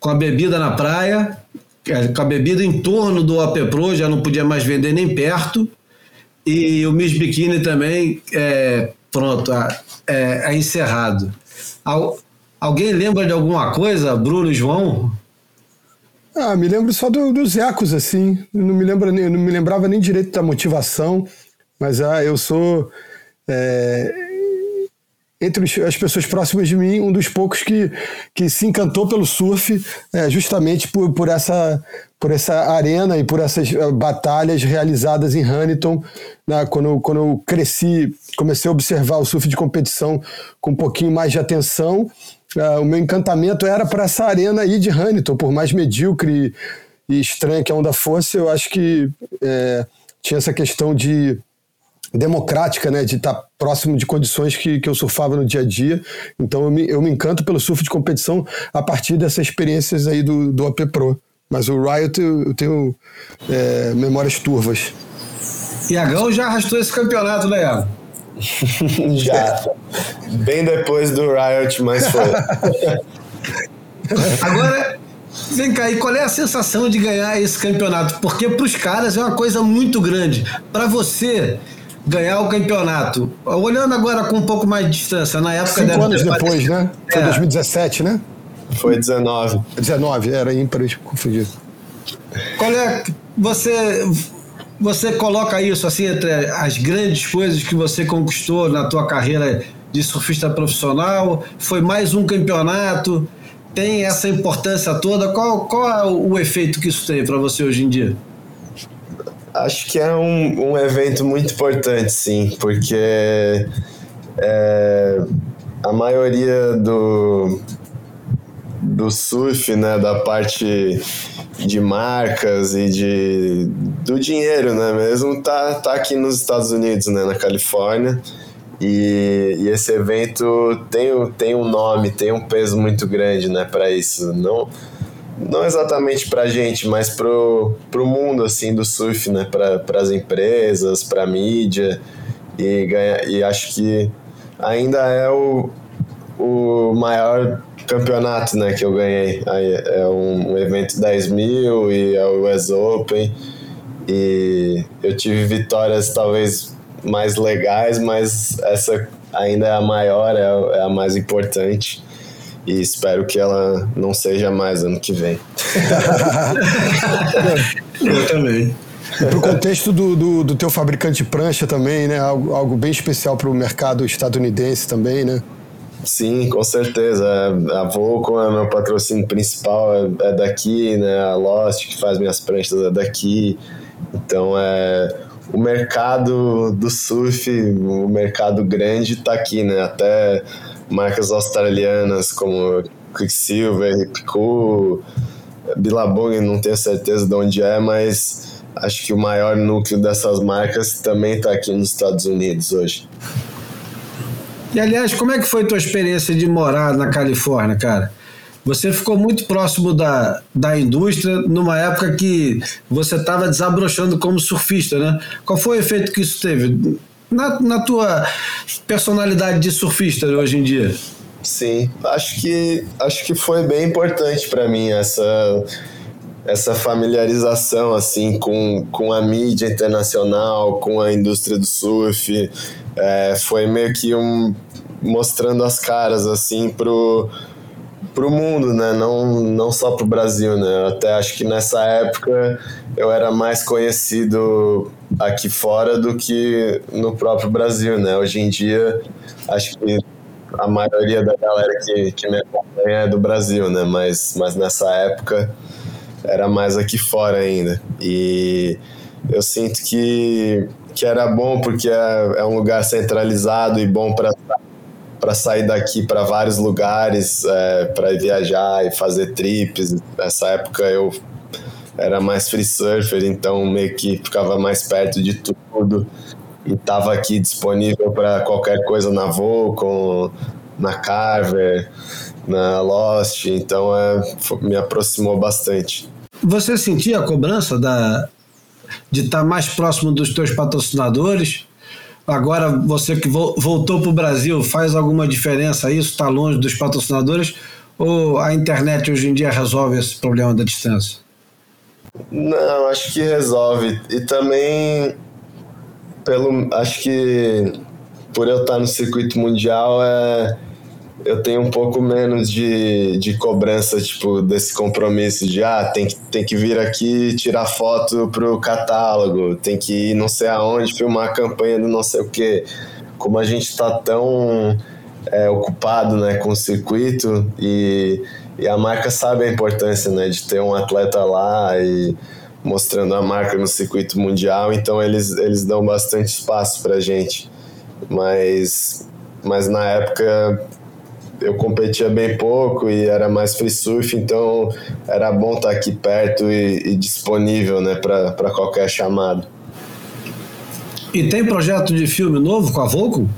com a bebida na praia, é, com a bebida em torno do AP Pro, já não podia mais vender nem perto. E o Miss Bikini também, é, pronto, é, é encerrado. Alguém lembra de alguma coisa, Bruno e João? Ah, me lembro só do, dos ecos, assim. Não me, lembro, não me lembrava nem direito da motivação, mas ah, eu sou. É, entre as pessoas próximas de mim, um dos poucos que, que se encantou pelo surf, é, justamente por, por, essa, por essa arena e por essas uh, batalhas realizadas em Huntington. Né, quando, quando eu cresci, comecei a observar o surf de competição com um pouquinho mais de atenção Uh, o meu encantamento era para essa arena aí de Hamilton, por mais medíocre e estranha que a onda fosse, eu acho que é, tinha essa questão de democrática, né, de estar tá próximo de condições que, que eu surfava no dia a dia. Então eu me, eu me encanto pelo surf de competição a partir dessas experiências aí do, do AP Pro. Mas o Riot eu, eu tenho é, memórias turvas. Iagão já arrastou esse campeonato, né, Iago? Já. Bem depois do Riot, mas foi. Agora, vem cá, e qual é a sensação de ganhar esse campeonato? Porque para os caras é uma coisa muito grande. Para você ganhar o campeonato, olhando agora com um pouco mais de distância, na época... Cinco anos depois, né? Foi é. 2017, né? Foi 19. 19, era ímpar, confundido. Qual é... Você você coloca isso assim entre as grandes coisas que você conquistou na tua carreira de surfista profissional? Foi mais um campeonato? Tem essa importância toda? Qual, qual é o efeito que isso tem para você hoje em dia? Acho que é um, um evento muito importante, sim, porque é, a maioria do, do surf, né, da parte de marcas e de do dinheiro, né, mesmo tá, tá aqui nos Estados Unidos, né, na Califórnia. E, e esse evento tem, tem um nome, tem um peso muito grande, né, para isso. Não não exatamente para gente, mas pro, pro mundo assim do surf, né, para as empresas, para mídia. E ganha, e acho que ainda é o, o maior campeonato né, que eu ganhei. Aí é um, evento 10 mil e é o US Open. E eu tive vitórias talvez mais legais, mas essa ainda é a maior, é, é a mais importante. E espero que ela não seja mais ano que vem. eu também. Para o contexto do, do, do, teu fabricante prancha também, né? Algo, algo bem especial para o mercado estadunidense também, né? Sim, com certeza. A Volcom é meu patrocínio principal, é, é daqui, né? A Lost, que faz minhas pranchas, é daqui. Então, é, o mercado do surf, o mercado grande está aqui, né? Até marcas australianas como Quicksilver, Picu, Billabong, não tenho certeza de onde é, mas acho que o maior núcleo dessas marcas também está aqui nos Estados Unidos hoje. E aliás, como é que foi tua experiência de morar na Califórnia, cara? Você ficou muito próximo da, da indústria numa época que você estava desabrochando como surfista, né? Qual foi o efeito que isso teve na, na tua personalidade de surfista hoje em dia? Sim, acho que acho que foi bem importante para mim essa essa familiarização assim com, com a mídia internacional, com a indústria do surf, é, foi meio que um mostrando as caras assim pro pro mundo, né? Não, não só pro Brasil, né? Eu até acho que nessa época eu era mais conhecido aqui fora do que no próprio Brasil, né? Hoje em dia, acho que a maioria da galera que, que me acompanha é do Brasil, né? Mas, mas nessa época era mais aqui fora ainda. E eu sinto que, que era bom porque é, é um lugar centralizado e bom para para sair daqui para vários lugares, é, para viajar e fazer trips. Nessa época eu era mais free surfer, então meio que ficava mais perto de tudo e estava aqui disponível para qualquer coisa na Volcom, na Carver, na Lost, então é, me aproximou bastante. Você sentia a cobrança da, de estar tá mais próximo dos teus patrocinadores? Agora, você que voltou para o Brasil, faz alguma diferença isso? Está longe dos patrocinadores? Ou a internet hoje em dia resolve esse problema da distância? Não, acho que resolve. E também, pelo, acho que por eu estar no circuito mundial, é, eu tenho um pouco menos de, de cobrança, tipo, desse compromisso de, ah, tem que, tem que vir aqui tirar foto pro catálogo, tem que ir não sei aonde filmar a campanha do não sei o quê. Como a gente está tão é, ocupado, né, com o circuito e, e a marca sabe a importância, né, de ter um atleta lá e mostrando a marca no circuito mundial, então eles, eles dão bastante espaço pra gente. Mas, mas na época eu competia bem pouco e era mais free surf, então era bom estar aqui perto e, e disponível né, para qualquer chamada. E tem projeto de filme novo com a Volco?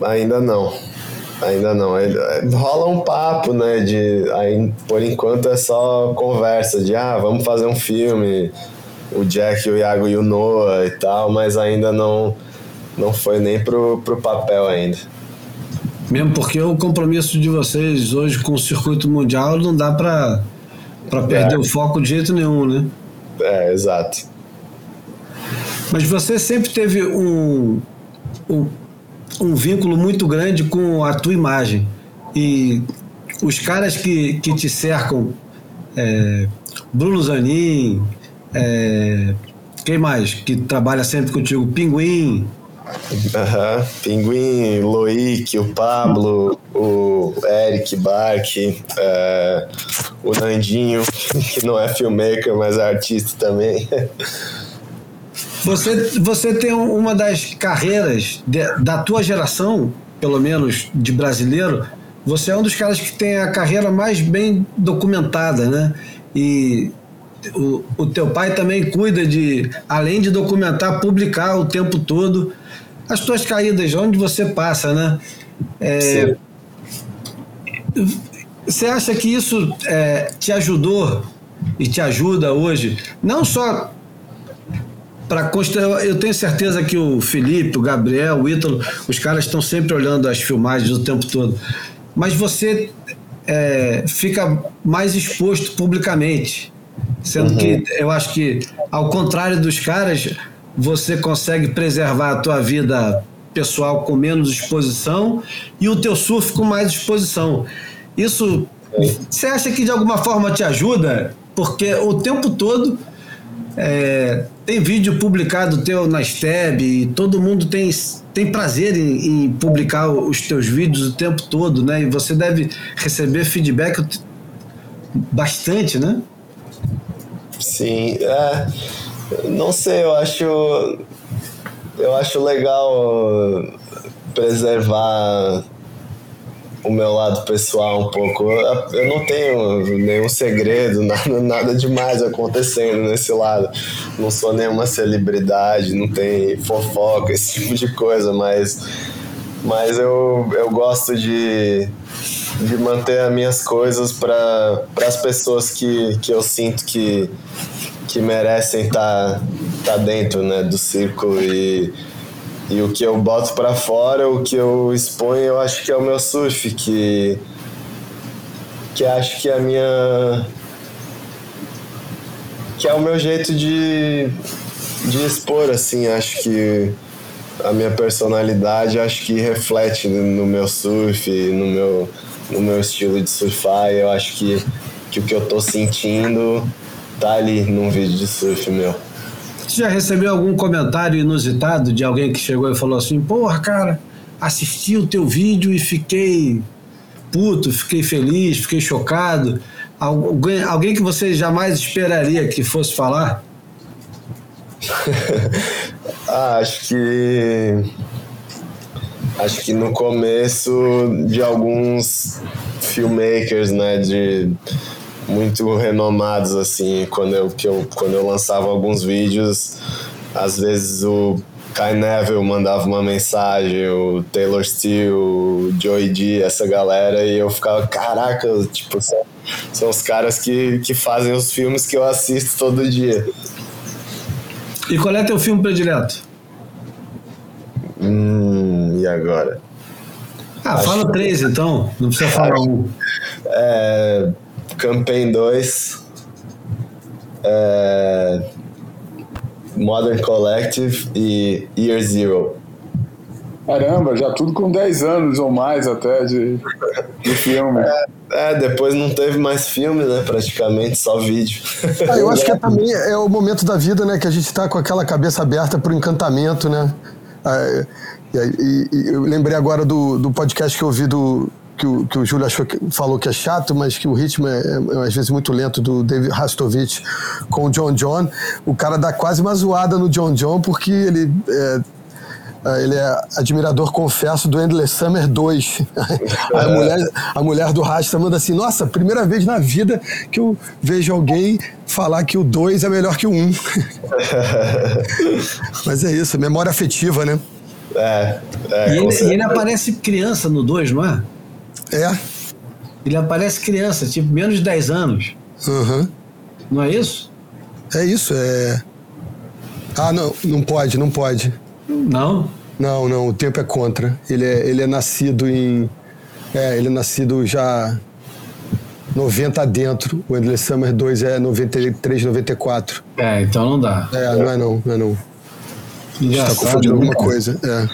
Ainda não. Ainda não. Rola um papo, né? De, aí, por enquanto é só conversa de ah, vamos fazer um filme, o Jack, o Iago e o Noah e tal, mas ainda não, não foi nem pro, pro papel ainda. Mesmo porque o compromisso de vocês hoje com o circuito mundial não dá para perder é. o foco de jeito nenhum, né? É, exato. Mas você sempre teve um, um, um vínculo muito grande com a tua imagem. E os caras que, que te cercam, é, Bruno Zanin, é, quem mais que trabalha sempre contigo? Pinguim, Uhum. Pinguim, Loic, o Pablo, o Eric Bark, uh, o Nandinho, que não é filmmaker, mas é artista também. Você, você tem uma das carreiras de, da tua geração, pelo menos de brasileiro, você é um dos caras que tem a carreira mais bem documentada, né? E o, o teu pai também cuida de, além de documentar, publicar o tempo todo as tuas caídas, onde você passa, né? É, você acha que isso é, te ajudou e te ajuda hoje? Não só para construir. Eu tenho certeza que o Felipe, o Gabriel, o Ítalo, os caras estão sempre olhando as filmagens o tempo todo. Mas você é, fica mais exposto publicamente. Sendo uhum. que eu acho que, ao contrário dos caras, você consegue preservar a tua vida pessoal com menos exposição e o teu surf com mais exposição. Isso, você acha que de alguma forma te ajuda? Porque o tempo todo é, tem vídeo publicado teu na Steb e todo mundo tem, tem prazer em, em, publicar os teus vídeos o tempo todo, né? E você deve receber feedback bastante, né? Sim, é não sei, eu acho. Eu acho legal preservar o meu lado pessoal um pouco. Eu não tenho nenhum segredo, nada, nada demais acontecendo nesse lado. Não sou nenhuma celebridade, não tem fofoca, esse tipo de coisa, mas, mas eu, eu gosto de, de manter as minhas coisas para as pessoas que, que eu sinto que, que merecem estar tá, tá dentro né, do círculo e, e o que eu boto para fora, o que eu exponho, eu acho que é o meu surf, que, que acho que é a minha. que é o meu jeito de, de expor, assim, acho que a minha personalidade acho que reflete no meu surf, no meu, no meu estilo de surfar. Eu acho que, que o que eu tô sentindo tá ali num vídeo de surf meu. Você já recebeu algum comentário inusitado de alguém que chegou e falou assim: Porra, cara, assisti o teu vídeo e fiquei puto, fiquei feliz, fiquei chocado? Alguém, alguém que você jamais esperaria que fosse falar? ah, acho que. Acho que no começo de alguns filmmakers, né, de muito renomados assim, quando eu, que eu, quando eu lançava alguns vídeos, às vezes o Kai Neville mandava uma mensagem, o Taylor Steele, o Joey D, essa galera, e eu ficava, caraca, tipo, são, são os caras que, que fazem os filmes que eu assisto todo dia. E qual é teu filme predileto? Hum, e agora? Ah, Acho fala três então, não precisa falar um. É, Campaign 2, é, Modern Collective e Year Zero. Caramba, já tudo com 10 anos ou mais até de, de filme. É, é, depois não teve mais filme, né? Praticamente, só vídeo. Ah, eu acho que é, também é o momento da vida, né? Que a gente está com aquela cabeça aberta para o encantamento, né? E, e, eu lembrei agora do, do podcast que eu ouvi do, que o, que o Júlio achou que, falou que é chato, mas que o ritmo é, é, às vezes muito lento do David Rastovich com o John John. O cara dá quase uma zoada no John John porque ele é, é ele é admirador, confesso, do Endless Summer 2. a, mulher, a mulher do Rasta manda assim: Nossa, primeira vez na vida que eu vejo alguém falar que o 2 é melhor que o 1. Um. Mas é isso, memória afetiva, né? É. é e, ele, e ele aparece criança no 2, não é? É. Ele aparece criança, tipo, menos de 10 anos. Uhum. Não é isso? É isso, é. Ah, não, não pode, não pode. Não? Não, não, o tempo é contra. Ele é, ele é nascido em. É, ele é nascido já 90 dentro. O Endless Summer 2 é 93, 94. É, então não dá. É, não é não, não é não. Está confundindo alguma coisa. É.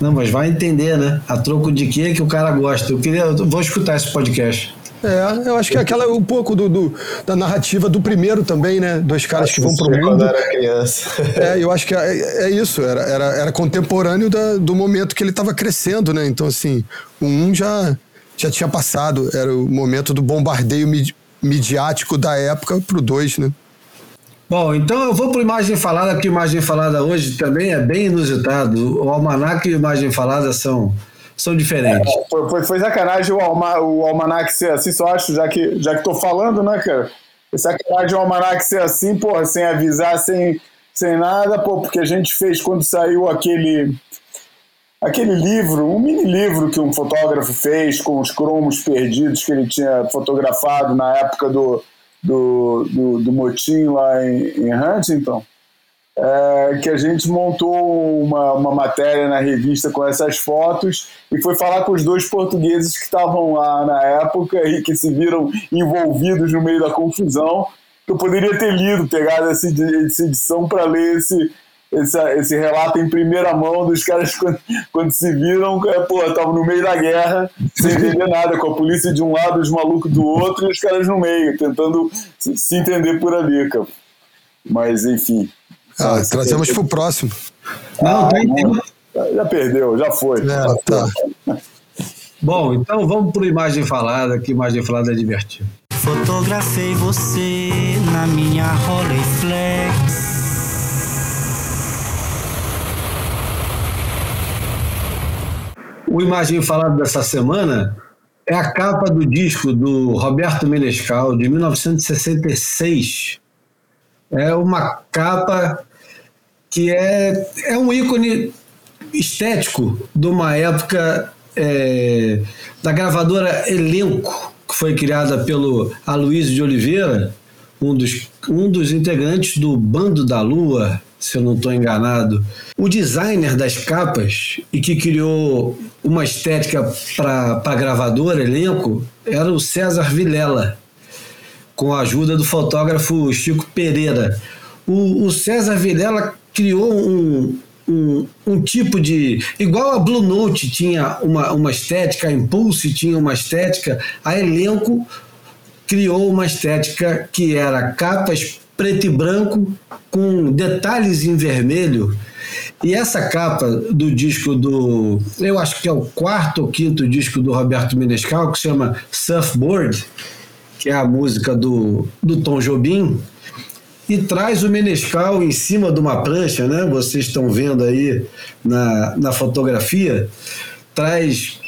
Não, mas vai entender, né? A troco de quê que o cara gosta. Eu queria. Eu vou escutar esse podcast. É, eu acho que é aquela um pouco do, do, da narrativa do primeiro também, né? Dois caras que vão pro mundo. Quando era criança. É, eu acho que é, é isso, era, era, era contemporâneo da, do momento que ele estava crescendo, né? Então, assim, o um já, já tinha passado, era o momento do bombardeio midiático da época pro dois, né? Bom, então eu vou para Imagem Falada, porque Imagem Falada hoje também é bem inusitado. O Almanac e Imagem Falada são, são diferentes. É, foi, foi, foi, sacanagem o, Alma, o Almanac ser assim, só acho, já que, já que falando, né, cara? Foi sacanagem o Almanac ser assim, porra, sem avisar, sem, sem nada, pô, porque a gente fez quando saiu aquele aquele livro, um mini livro que um fotógrafo fez com os cromos perdidos que ele tinha fotografado na época do do, do, do motim lá em, em Huntington, é, que a gente montou uma, uma matéria na revista com essas fotos e foi falar com os dois portugueses que estavam lá na época e que se viram envolvidos no meio da confusão. Eu poderia ter lido, pegado essa, edição para ler esse, esse, esse relato em primeira mão dos caras quando, quando se viram, é, pô, estavam no meio da guerra, sem entender nada, com a polícia de um lado, os malucos do outro e os caras no meio, tentando se, entender por ali, cara. Mas, enfim. Ah, trazemos para o próximo. Não, ah, não, já perdeu, já foi. É, tá. Bom, então vamos para imagem falada, que imagem falada é divertida. Fotografei você na minha Rolleiflex O Imagem Falado dessa semana é a capa do disco do Roberto Menescal, de 1966. É uma capa que é, é um ícone estético de uma época é, da gravadora Elenco, que foi criada pelo Aloysio de Oliveira, um dos, um dos integrantes do Bando da Lua, se eu não estou enganado. O designer das capas e que criou uma estética para gravadora, elenco, era o César Vilela, com a ajuda do fotógrafo Chico Pereira. O, o César Vilela criou um, um, um, tipo de. Igual a Blue Note tinha uma, uma estética, a Impulse tinha uma estética, a Elenco criou uma estética que era capas preto e branco com detalhes em vermelho. E essa capa do disco do. Eu acho que é o quarto ou quinto disco do Roberto Menescal, que chama Surfboard, que é a música do, do Tom Jobim, e traz o Menescal em cima de uma prancha, né? Vocês estão vendo aí na, na fotografia, traz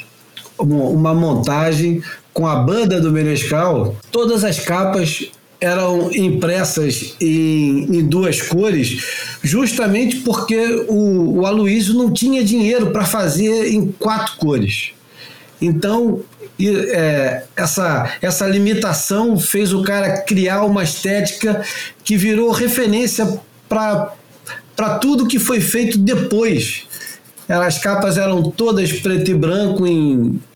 uma montagem com a banda do Menescal, todas as capas eram impressas em, em duas cores, justamente porque o, o Aloysio não tinha dinheiro para fazer em quatro cores. Então, é, essa, essa limitação fez o cara criar uma estética que virou referência para tudo que foi feito depois. As capas eram todas preto e branco.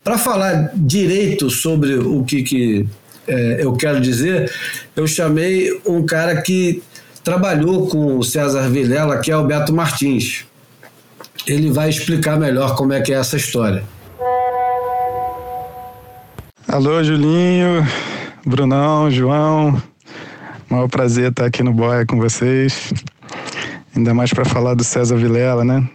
Para falar direito sobre o que, que é, eu quero dizer, eu chamei um cara que trabalhou com o César Vilela, que é o Beto Martins. Ele vai explicar melhor como é que é essa história. Alô, Julinho, Brunão, João. Maior prazer estar aqui no Boia com vocês. Ainda mais para falar do César Vilela, né?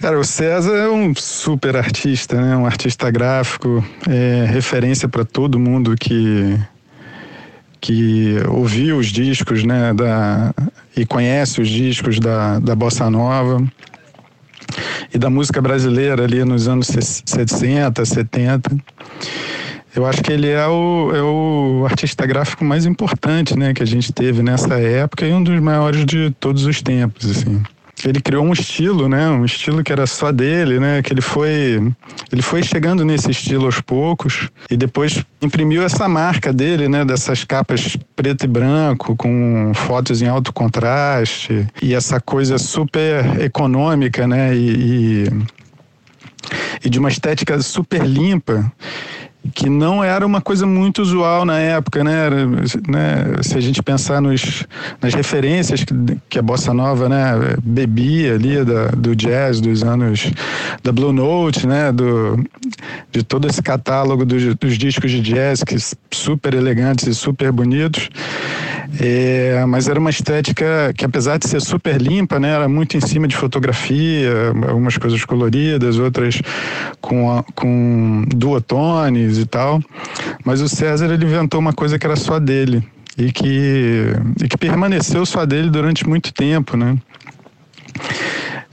Cara, o César é um super artista, né? Um artista gráfico, é referência para todo mundo que que ouviu os discos, né, da, e conhece os discos da, da bossa nova e da música brasileira ali nos anos 60, 70. Eu acho que ele é o, é o artista gráfico mais importante, né, que a gente teve nessa época e um dos maiores de todos os tempos, assim ele criou um estilo, né? Um estilo que era só dele, né? Que ele foi, ele foi chegando nesse estilo aos poucos e depois imprimiu essa marca dele, né? Dessas capas preto e branco com fotos em alto contraste e essa coisa super econômica, né? e, e, e de uma estética super limpa que não era uma coisa muito usual na época, né? né? Se a gente pensar nos, nas referências que, que a bossa nova, né, bebia ali da, do jazz dos anos da Blue Note, né, do de todo esse catálogo dos, dos discos de jazz que super elegantes e super bonitos. É, mas era uma estética que, apesar de ser super limpa, né, era muito em cima de fotografia, algumas coisas coloridas, outras com, com duotones e tal. Mas o César ele inventou uma coisa que era só dele e que, e que permaneceu só dele durante muito tempo, né?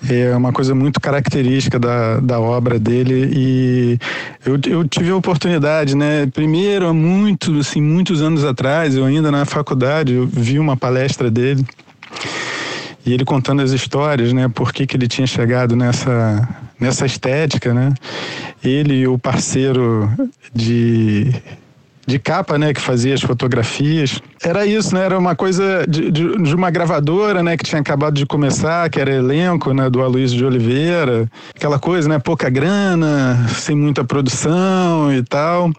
É uma coisa muito característica da, da obra dele e eu, eu tive a oportunidade, né? Primeiro, há muito, assim, muitos anos atrás, eu ainda na faculdade, eu vi uma palestra dele e ele contando as histórias, né? Por que, que ele tinha chegado nessa, nessa estética, né? Ele e o parceiro de de capa, né, que fazia as fotografias. Era isso, né? Era uma coisa de, de, de, uma gravadora, né, que tinha acabado de começar, que era elenco, né, do Aloysio de Oliveira. Aquela coisa, né, pouca grana, sem muita produção e tal.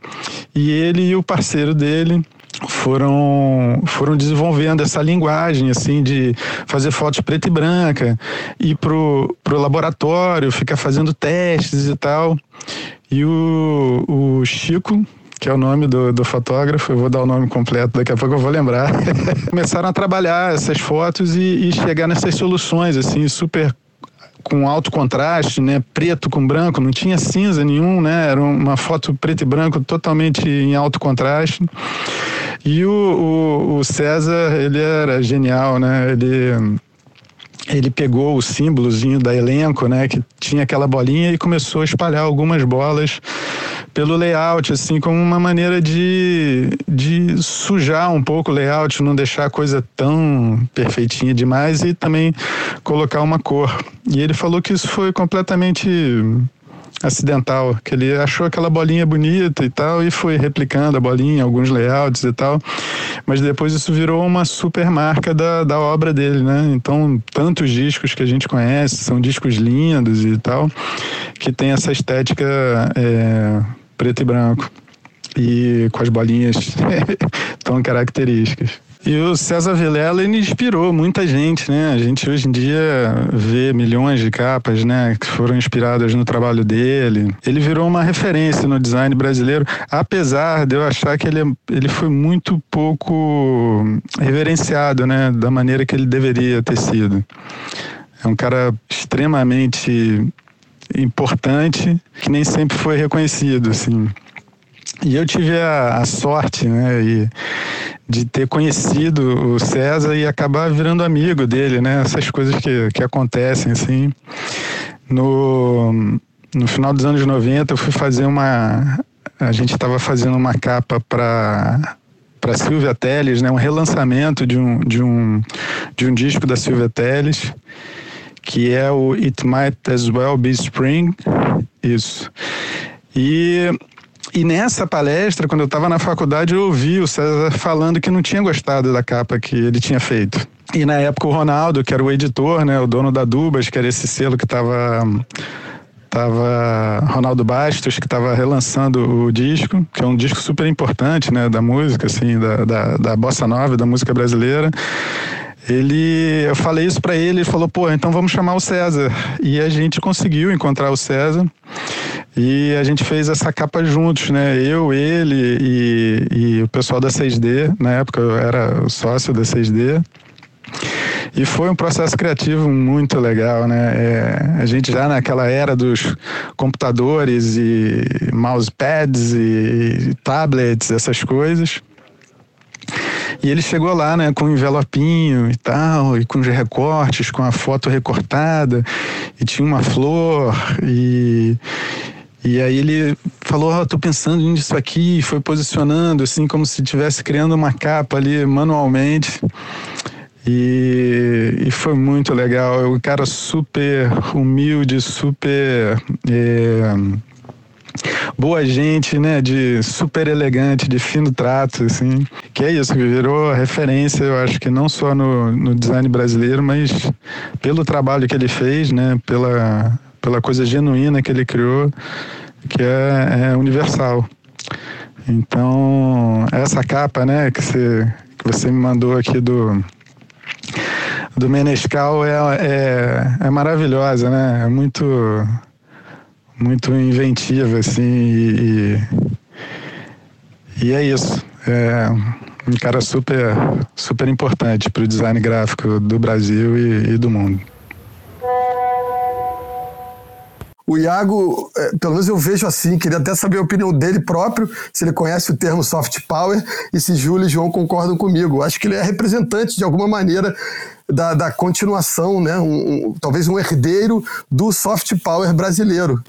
E ele e o parceiro dele foram foram desenvolvendo essa linguagem assim de fazer fotos preta e branca ir pro, pro laboratório ficar fazendo testes e tal e o, o Chico que é o nome do, do fotógrafo, eu vou dar o nome completo, daqui a pouco eu vou lembrar. Começaram a trabalhar essas fotos e, e chegar nessas soluções, assim, super com alto contraste, né, preto com branco, não tinha cinza nenhum, né, era uma foto preto e branco totalmente em alto contraste. E o, o, o César, ele era genial, né, ele ele pegou o símbolozinho da elenco, né, que tinha aquela bolinha e começou a espalhar algumas bolas pelo layout, assim, como uma maneira de, de sujar um pouco o layout, não deixar a coisa tão perfeitinha demais e também colocar uma cor. E ele falou que isso foi completamente acidental, que ele achou aquela bolinha bonita e tal e foi replicando a bolinha, alguns layouts e tal, mas depois isso virou uma super marca da, da obra dele, né? Então, tantos discos que a gente conhece, são discos lindos e tal, que tem essa estética é, preto e branco e com as bolinhas tão características. E o César Vilela inspirou muita gente, né? A gente hoje em dia vê milhões de capas, né, que foram inspiradas no trabalho dele. Ele virou uma referência no design brasileiro, apesar de eu achar que ele, ele foi muito pouco reverenciado, né, da maneira que ele deveria ter sido. É um cara extremamente importante que nem sempre foi reconhecido, assim. E eu tive a, a sorte, né, e, de ter conhecido o César e acabar virando amigo dele, né? Essas coisas que, que acontecem, assim. No, no final dos anos 90, eu fui fazer uma. A gente estava fazendo uma capa para para Silvia Telles, né, um relançamento de um, de um, de um disco da Silvia Telles, que é o It Might As Well Be Spring, isso. E e nessa palestra, quando eu estava na faculdade, eu ouvi o César falando que não tinha gostado da capa que ele tinha feito. E na época o Ronaldo, que era o editor, né, o dono da Dubas, que era esse selo que estava tava Ronaldo Bastos que estava relançando o disco, que é um disco super importante, né, da música assim, da, da, da bossa nova, da música brasileira. Ele, eu falei isso para ele, ele falou: "Pô, então vamos chamar o César". E a gente conseguiu encontrar o César. E a gente fez essa capa juntos, né? Eu, ele e, e o pessoal da 6D. Na época eu era sócio da 6D. E foi um processo criativo muito legal, né? É, a gente já naquela era dos computadores e mousepads e tablets, essas coisas. E ele chegou lá, né, com um envelopinho e tal, e com os recortes, com a foto recortada, e tinha uma flor, e, e aí ele falou, oh, tô pensando nisso aqui, e foi posicionando, assim, como se estivesse criando uma capa ali manualmente. E, e foi muito legal. É um cara super humilde, super. É, boa gente, né? De super elegante, de fino trato, assim. Que é isso, que virou referência, eu acho que não só no, no design brasileiro, mas pelo trabalho que ele fez, né? Pela pela coisa genuína que ele criou, que é, é universal. Então, essa capa, né, que você, que você me mandou aqui do, do Menescal é, é, é maravilhosa, né? É muito, muito inventiva, assim, e, e é isso. É um cara super, super importante para o design gráfico do Brasil e, e do mundo. O Iago, é, pelo menos eu vejo assim, queria até saber a opinião dele próprio, se ele conhece o termo soft power e se Júlio e João concordam comigo. Acho que ele é representante, de alguma maneira, da, da continuação, né? Um, um, talvez um herdeiro do soft power brasileiro.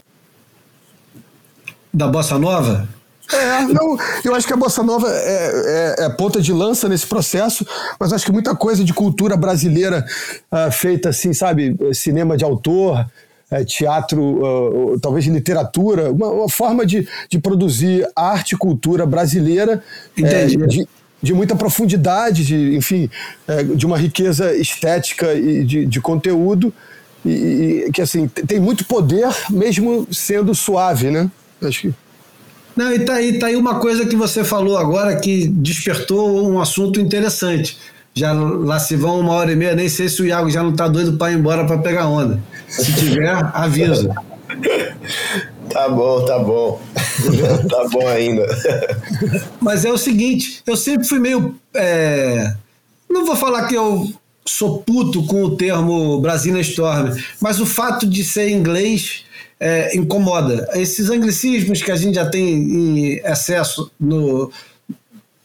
Da Bossa Nova? É, não, eu acho que a Bossa Nova é, é, é, ponta de lança nesse processo, mas acho que muita coisa de cultura brasileira uh, feita assim, sabe, cinema de autor, é, teatro, uh, talvez literatura, uma, uma, forma de, de produzir arte e cultura brasileira é, de, de, muita profundidade, de, enfim, de uma riqueza estética e de, de conteúdo, e, e, que assim tem muito poder, mesmo sendo suave, né? Acho que. Não, e tá aí, tá aí uma coisa que você falou agora que despertou um assunto interessante já lá se vão uma hora e meia, nem sei se o Iago já não está doido para ir embora para pegar onda. Se tiver, avisa. Tá bom, tá bom. tá bom ainda. Mas é o seguinte, eu sempre fui meio. É... Não vou falar que eu sou puto com o termo Brasília Storm, mas o fato de ser inglês é, incomoda. Esses anglicismos que a gente já tem em excesso no,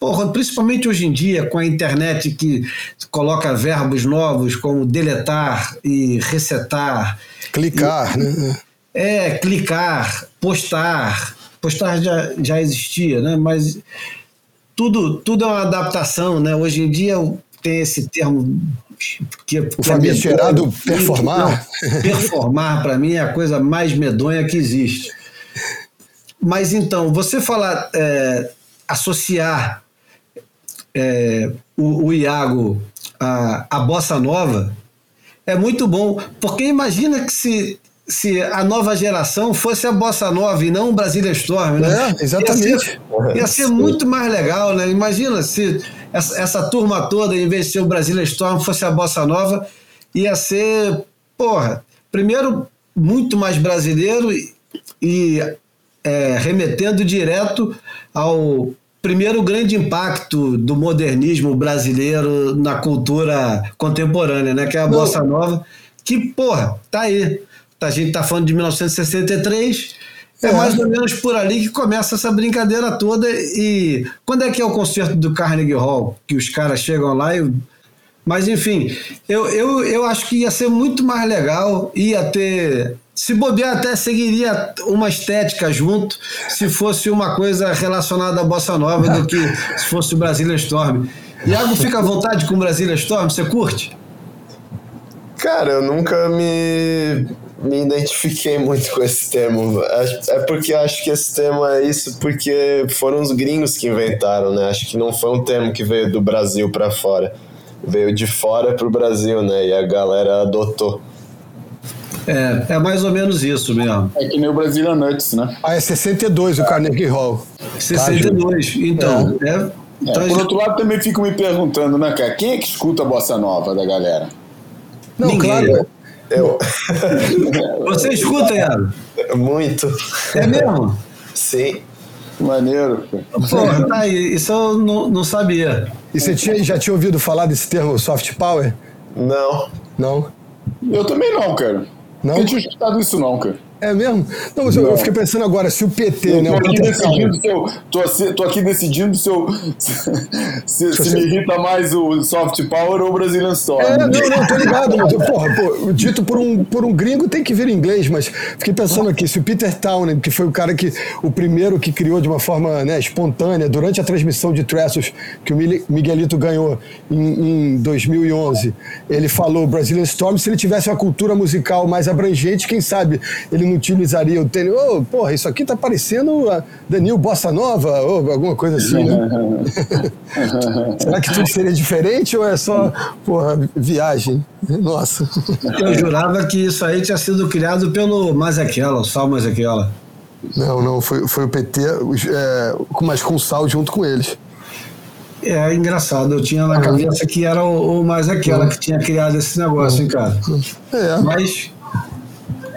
Porra, principalmente hoje em dia, com a internet que coloca verbos novos como deletar e resetar. Clicar, e, né? É, clicar, postar. Postar já, já existia, né? Mas tudo, tudo é uma adaptação, né? Hoje em dia tem esse termo que, o famigerado é performar. performar, para mim, é a coisa mais medonha que existe. Mas então, você falar, é, associar é, o, o, Iago a, a bossa nova é muito bom, porque imagina que se se a nova geração fosse a Bossa Nova e não o Brasília Storm, né? É, exatamente. Ia ser, ia ser muito mais legal, né? Imagina se essa, essa turma toda, em vez de ser o Brasília Storm, fosse a Bossa Nova, ia ser, porra, primeiro, muito mais brasileiro e, e é, remetendo direto ao primeiro grande impacto do modernismo brasileiro na cultura contemporânea, né? Que é a Bossa Nova, que, porra, tá aí. A gente tá falando de 1963, é, é mais ou menos por ali que começa essa brincadeira toda. E quando é que é o concerto do Carnegie Hall? Que os caras chegam lá e. Mas, enfim, eu, eu, eu acho que ia ser muito mais legal, ia ter se bobear, até seguiria uma estética junto, se fosse uma coisa relacionada à bossa nova do que se fosse o Brasília Storm. Iago, fica à vontade com o Brasília Storm? Você curte? Cara, eu nunca me, me identifiquei muito com esse termo. É porque acho que esse termo é isso porque foram os gringos que inventaram, né? Acho que não foi um termo que veio do Brasil para fora. Veio de fora pro Brasil, né? E a galera adotou. É, é mais ou menos isso mesmo. É que nem o Brazilian Nuts, né? Ah, é 62 o Carnegie Hall. 62, então. É. É, então é, por outro lado, também fico me perguntando, né, cara? Quem é que escuta a bossa nova da galera? Não, Ninguém. claro. Eu. Você escuta, Yaro? Muito. É mesmo? Sim. Maneiro. Porra, tá aí. Isso eu não, não sabia. E você tinha, já tinha ouvido falar desse termo soft power? Não. Não? Eu também não, cara. Não? Eu tinha escutado isso não, cara. É mesmo? Não, mas não. eu fiquei pensando agora, se o PT, eu né? Tô aqui, decidindo se eu, tô, tô, aqui decidindo se, eu, se, se, se me irrita mais o soft power ou o Brazilian Storm. É, não, não, tô ligado, mas porra, pô, dito por um, por um gringo tem que vir em inglês, mas fiquei pensando aqui, se o Peter Townend, que foi o cara que, o primeiro que criou de uma forma né, espontânea, durante a transmissão de Tressos, que o Miguelito ganhou em, em 2011, ele falou Brazilian Storm, se ele tivesse uma cultura musical mais abrangente, quem sabe ele não utilizaria o tênis. Oh, porra, isso aqui tá parecendo a Danil Bossa Nova, ou alguma coisa assim, né? Será que tudo seria diferente ou é só, porra, viagem? Nossa. Eu jurava que isso aí tinha sido criado pelo Mazequela, o Sal Mazequela. Não, não, foi, foi o PT, é, mas com o Sal junto com eles. É engraçado, eu tinha na cabeça que era o, o Mazequela que tinha criado esse negócio, hein, cara? É. Mas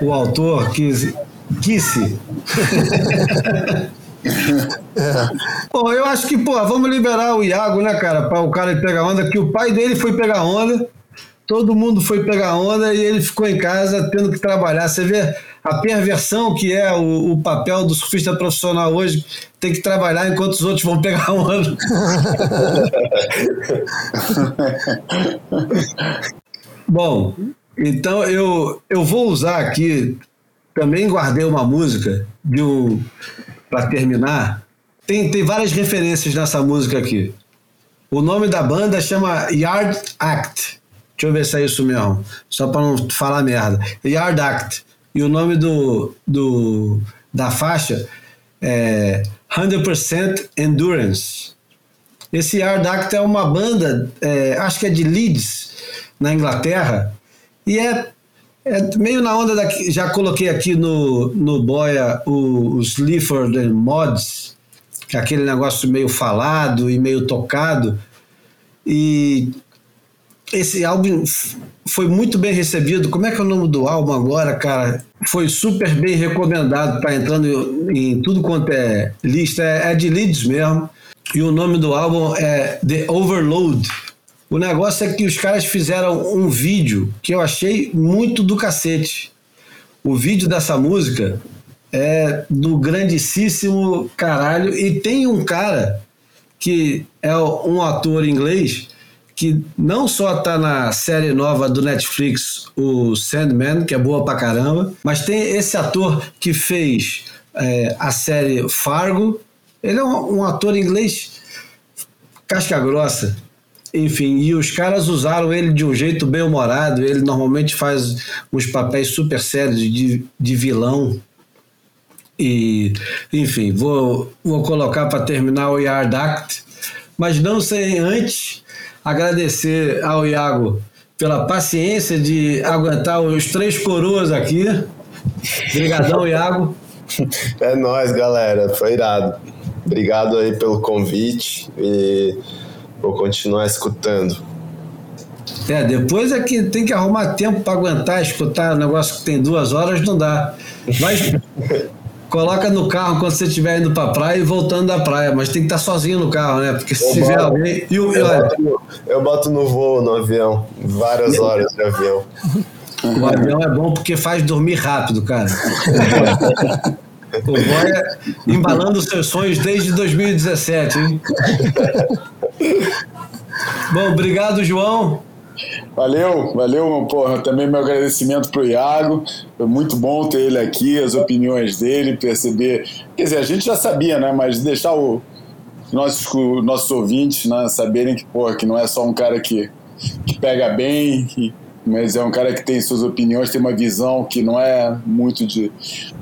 o autor quis. Quisse. é. Pô, eu acho que, pô, vamos liberar o Iago, né, cara, para o cara ir pegar onda, que o pai dele foi pegar onda, todo mundo foi pegar onda e ele ficou em casa tendo que trabalhar. Você vê a perversão que é o, o papel do surfista profissional hoje, tem que trabalhar enquanto os outros vão pegar onda. Bom, então eu, eu vou usar aqui, também guardei uma música de um para terminar. Tem, tem várias referências nessa música aqui. O nome da banda chama Yard Act. Deixa eu ver se é isso mesmo, só para não falar merda. Yard Act. E o nome do, do da faixa é 100% Endurance. Esse Yard Act é uma banda, é, acho que é de Leeds, na Inglaterra, e é, é meio na onda daqui. Já coloquei aqui no, no Boia os Clifford Mods, que é aquele negócio meio falado e meio tocado. E esse álbum foi muito bem recebido. Como é que é o nome do álbum agora, cara? Foi super bem recomendado, tá entrando em tudo quanto é lista, é, é de Leeds mesmo. E o nome do álbum é The Overload. O negócio é que os caras fizeram um vídeo que eu achei muito do cacete. O vídeo dessa música é do grandíssimo caralho. E tem um cara que é um ator inglês que não só tá na série nova do Netflix, o Sandman, que é boa pra caramba, mas tem esse ator que fez é, a série Fargo. Ele é um, um ator inglês casca grossa. Enfim, e os caras usaram ele de um jeito bem humorado. Ele normalmente faz uns papéis super sérios de, de vilão. E, enfim, vou, vou colocar para terminar o Yard Act, mas não sem antes agradecer ao Iago pela paciência de aguentar os três coroas aqui. Obrigadão, Iago. É nóis, galera. Foi irado. Obrigado aí pelo convite e vou continuar escutando. É, depois é que tem que arrumar tempo para aguentar, escutar um negócio que tem duas horas, não dá. Mas coloca no carro quando você estiver indo para praia e voltando da praia, mas tem que estar sozinho no carro, né? Porque se Eu tiver boto- alguém. E o, Eu boto, no, eu boto no voo, no avião. Várias horas de avião. o avião é bom porque faz dormir rápido, cara. O Boia embalando seus sonhos desde 2017, hein? Bom, obrigado, João. Valeu, valeu, porra. Também meu agradecimento pro Iago. Foi muito bom ter ele aqui, as opiniões dele, perceber. Quer dizer, a gente já sabia, né? Mas deixar o nossos, nossos ouvintes né, saberem que, porra, que não é só um cara que, que pega bem, que- mas é um cara que tem suas opiniões, tem uma visão que não é muito de,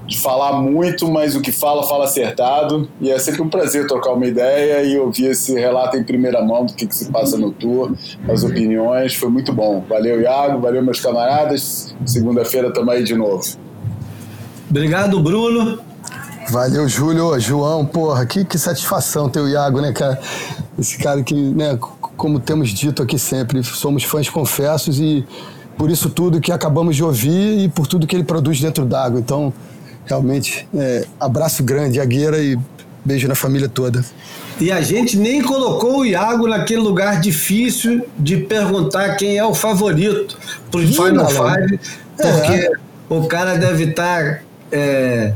de falar muito, mas o que fala, fala acertado. E é sempre um prazer trocar uma ideia e ouvir esse relato em primeira mão do que, que se passa no tour, as opiniões. Foi muito bom. Valeu, Iago. Valeu, meus camaradas. Segunda-feira estamos aí de novo. Obrigado, Bruno. Valeu, Júlio. João, porra, que, que satisfação ter o Iago, né, cara? Esse cara que, né, como temos dito aqui sempre, somos fãs confessos e por isso tudo que acabamos de ouvir e por tudo que ele produz dentro d'água. Então, realmente, é, abraço grande, Agueira, e beijo na família toda. E a gente nem colocou o Iago naquele lugar difícil de perguntar quem é o favorito para o Final. Five, porque o cara deve estar é,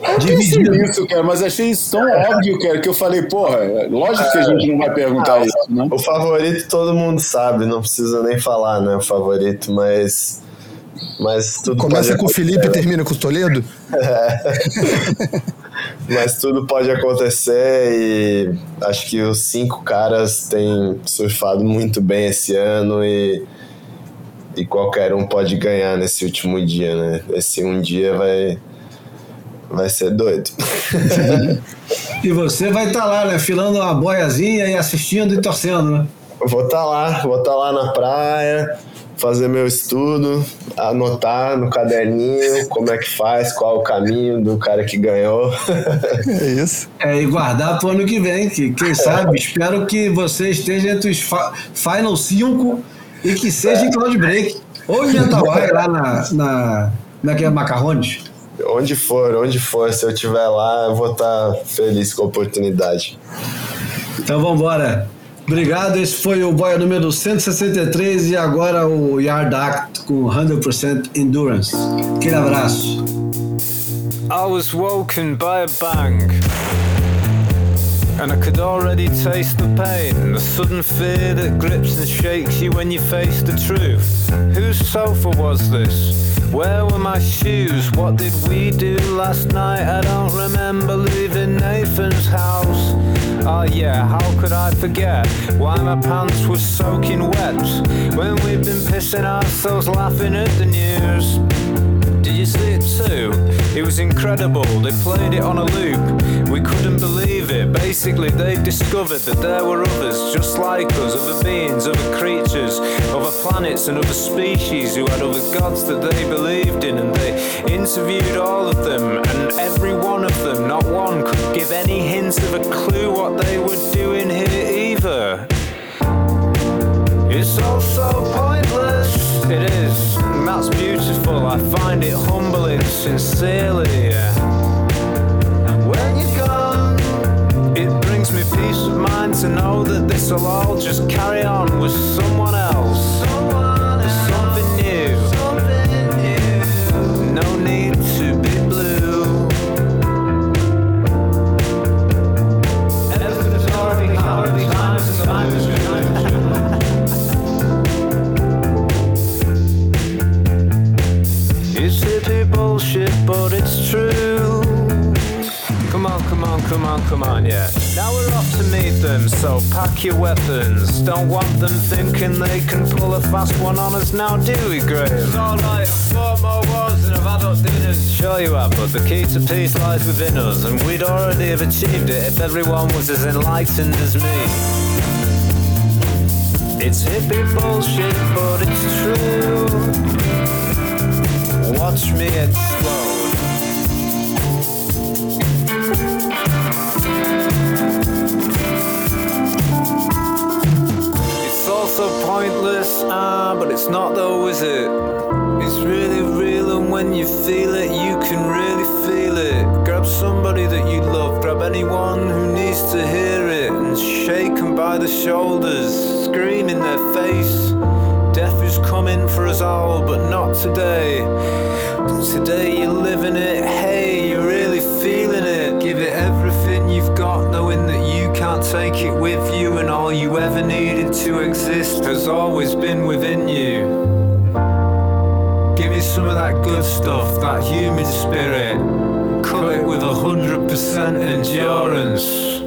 Eu pensei dividido. nisso, cara, mas achei isso tão óbvio, cara, que eu falei, porra, lógico que a gente não vai perguntar Ah, isso, né? O favorito todo mundo sabe, não precisa nem falar, né? O favorito, mas. Mas tudo Começa pode com o Felipe e termina com o Toledo? Mas tudo pode acontecer e acho que os cinco caras têm surfado muito bem esse ano e, e qualquer um pode ganhar nesse último dia, né? Esse um dia vai, vai ser doido. E você vai estar lá, né? Filando uma boiazinha e assistindo e torcendo, né? Vou estar lá, vou estar lá na praia, fazer meu estudo, anotar no caderninho como é que faz, qual o caminho do cara que ganhou. É isso. É, e guardar para o ano que vem, que quem sabe, espero que você esteja entre os Final 5 e que seja em Cloud Break. Ou em Atawai, lá na, na, naquele Macarrones. Onde for, onde for, se eu estiver lá, eu vou estar feliz com a oportunidade. Então vamos embora. Obrigado, esse foi o Boia número 163 e agora o Yard Act com 100% Endurance. Aquele abraço. I was woken by a bang. And I could already taste the pain, the sudden fear that grips and shakes you when you face the truth. Whose sofa was this? Where were my shoes? What did we do last night? I don't remember leaving Nathan's house. Oh yeah, how could I forget why my pants were soaking wet when we'd been pissing ourselves laughing at the news? Did you see it too? It was incredible. They played it on a loop. We couldn't believe Basically, they've discovered that there were others just like us, other beings, other creatures, other planets, and other species who had other gods that they believed in. And they interviewed all of them, and every one of them, not one, could give any hint of a clue what they were doing here either. It's all so pointless. It is, and that's beautiful. I find it humbling, sincerely. When peace of mind to know that this'll all just carry on with someone else. Something new. No need to be blue. Everything's already already time is time is It's hippie bullshit, but it's true. Come on, come on, come on, come on, yeah. Now we're off to meet them, so pack your weapons. Don't want them thinking they can pull a fast one on us now, do we, Graham? It's alright, I've fought more wars than I've had dinners. Sure you have, but the key to peace lies within us, and we'd already have achieved it if everyone was as enlightened as me. It's hippie bullshit, but it's true. Watch me Ah, it's not though, is it? It's really real, and when you feel it, you can really feel it. Grab somebody that you love, grab anyone who needs to hear it, and shake them by the shoulders, scream in their face. Death is coming for us all, but not today. Today you're living it, hey, take it with you, and all you ever needed to exist has always been within you. Give me some of that good stuff, that human spirit. Cut it with a hundred percent endurance.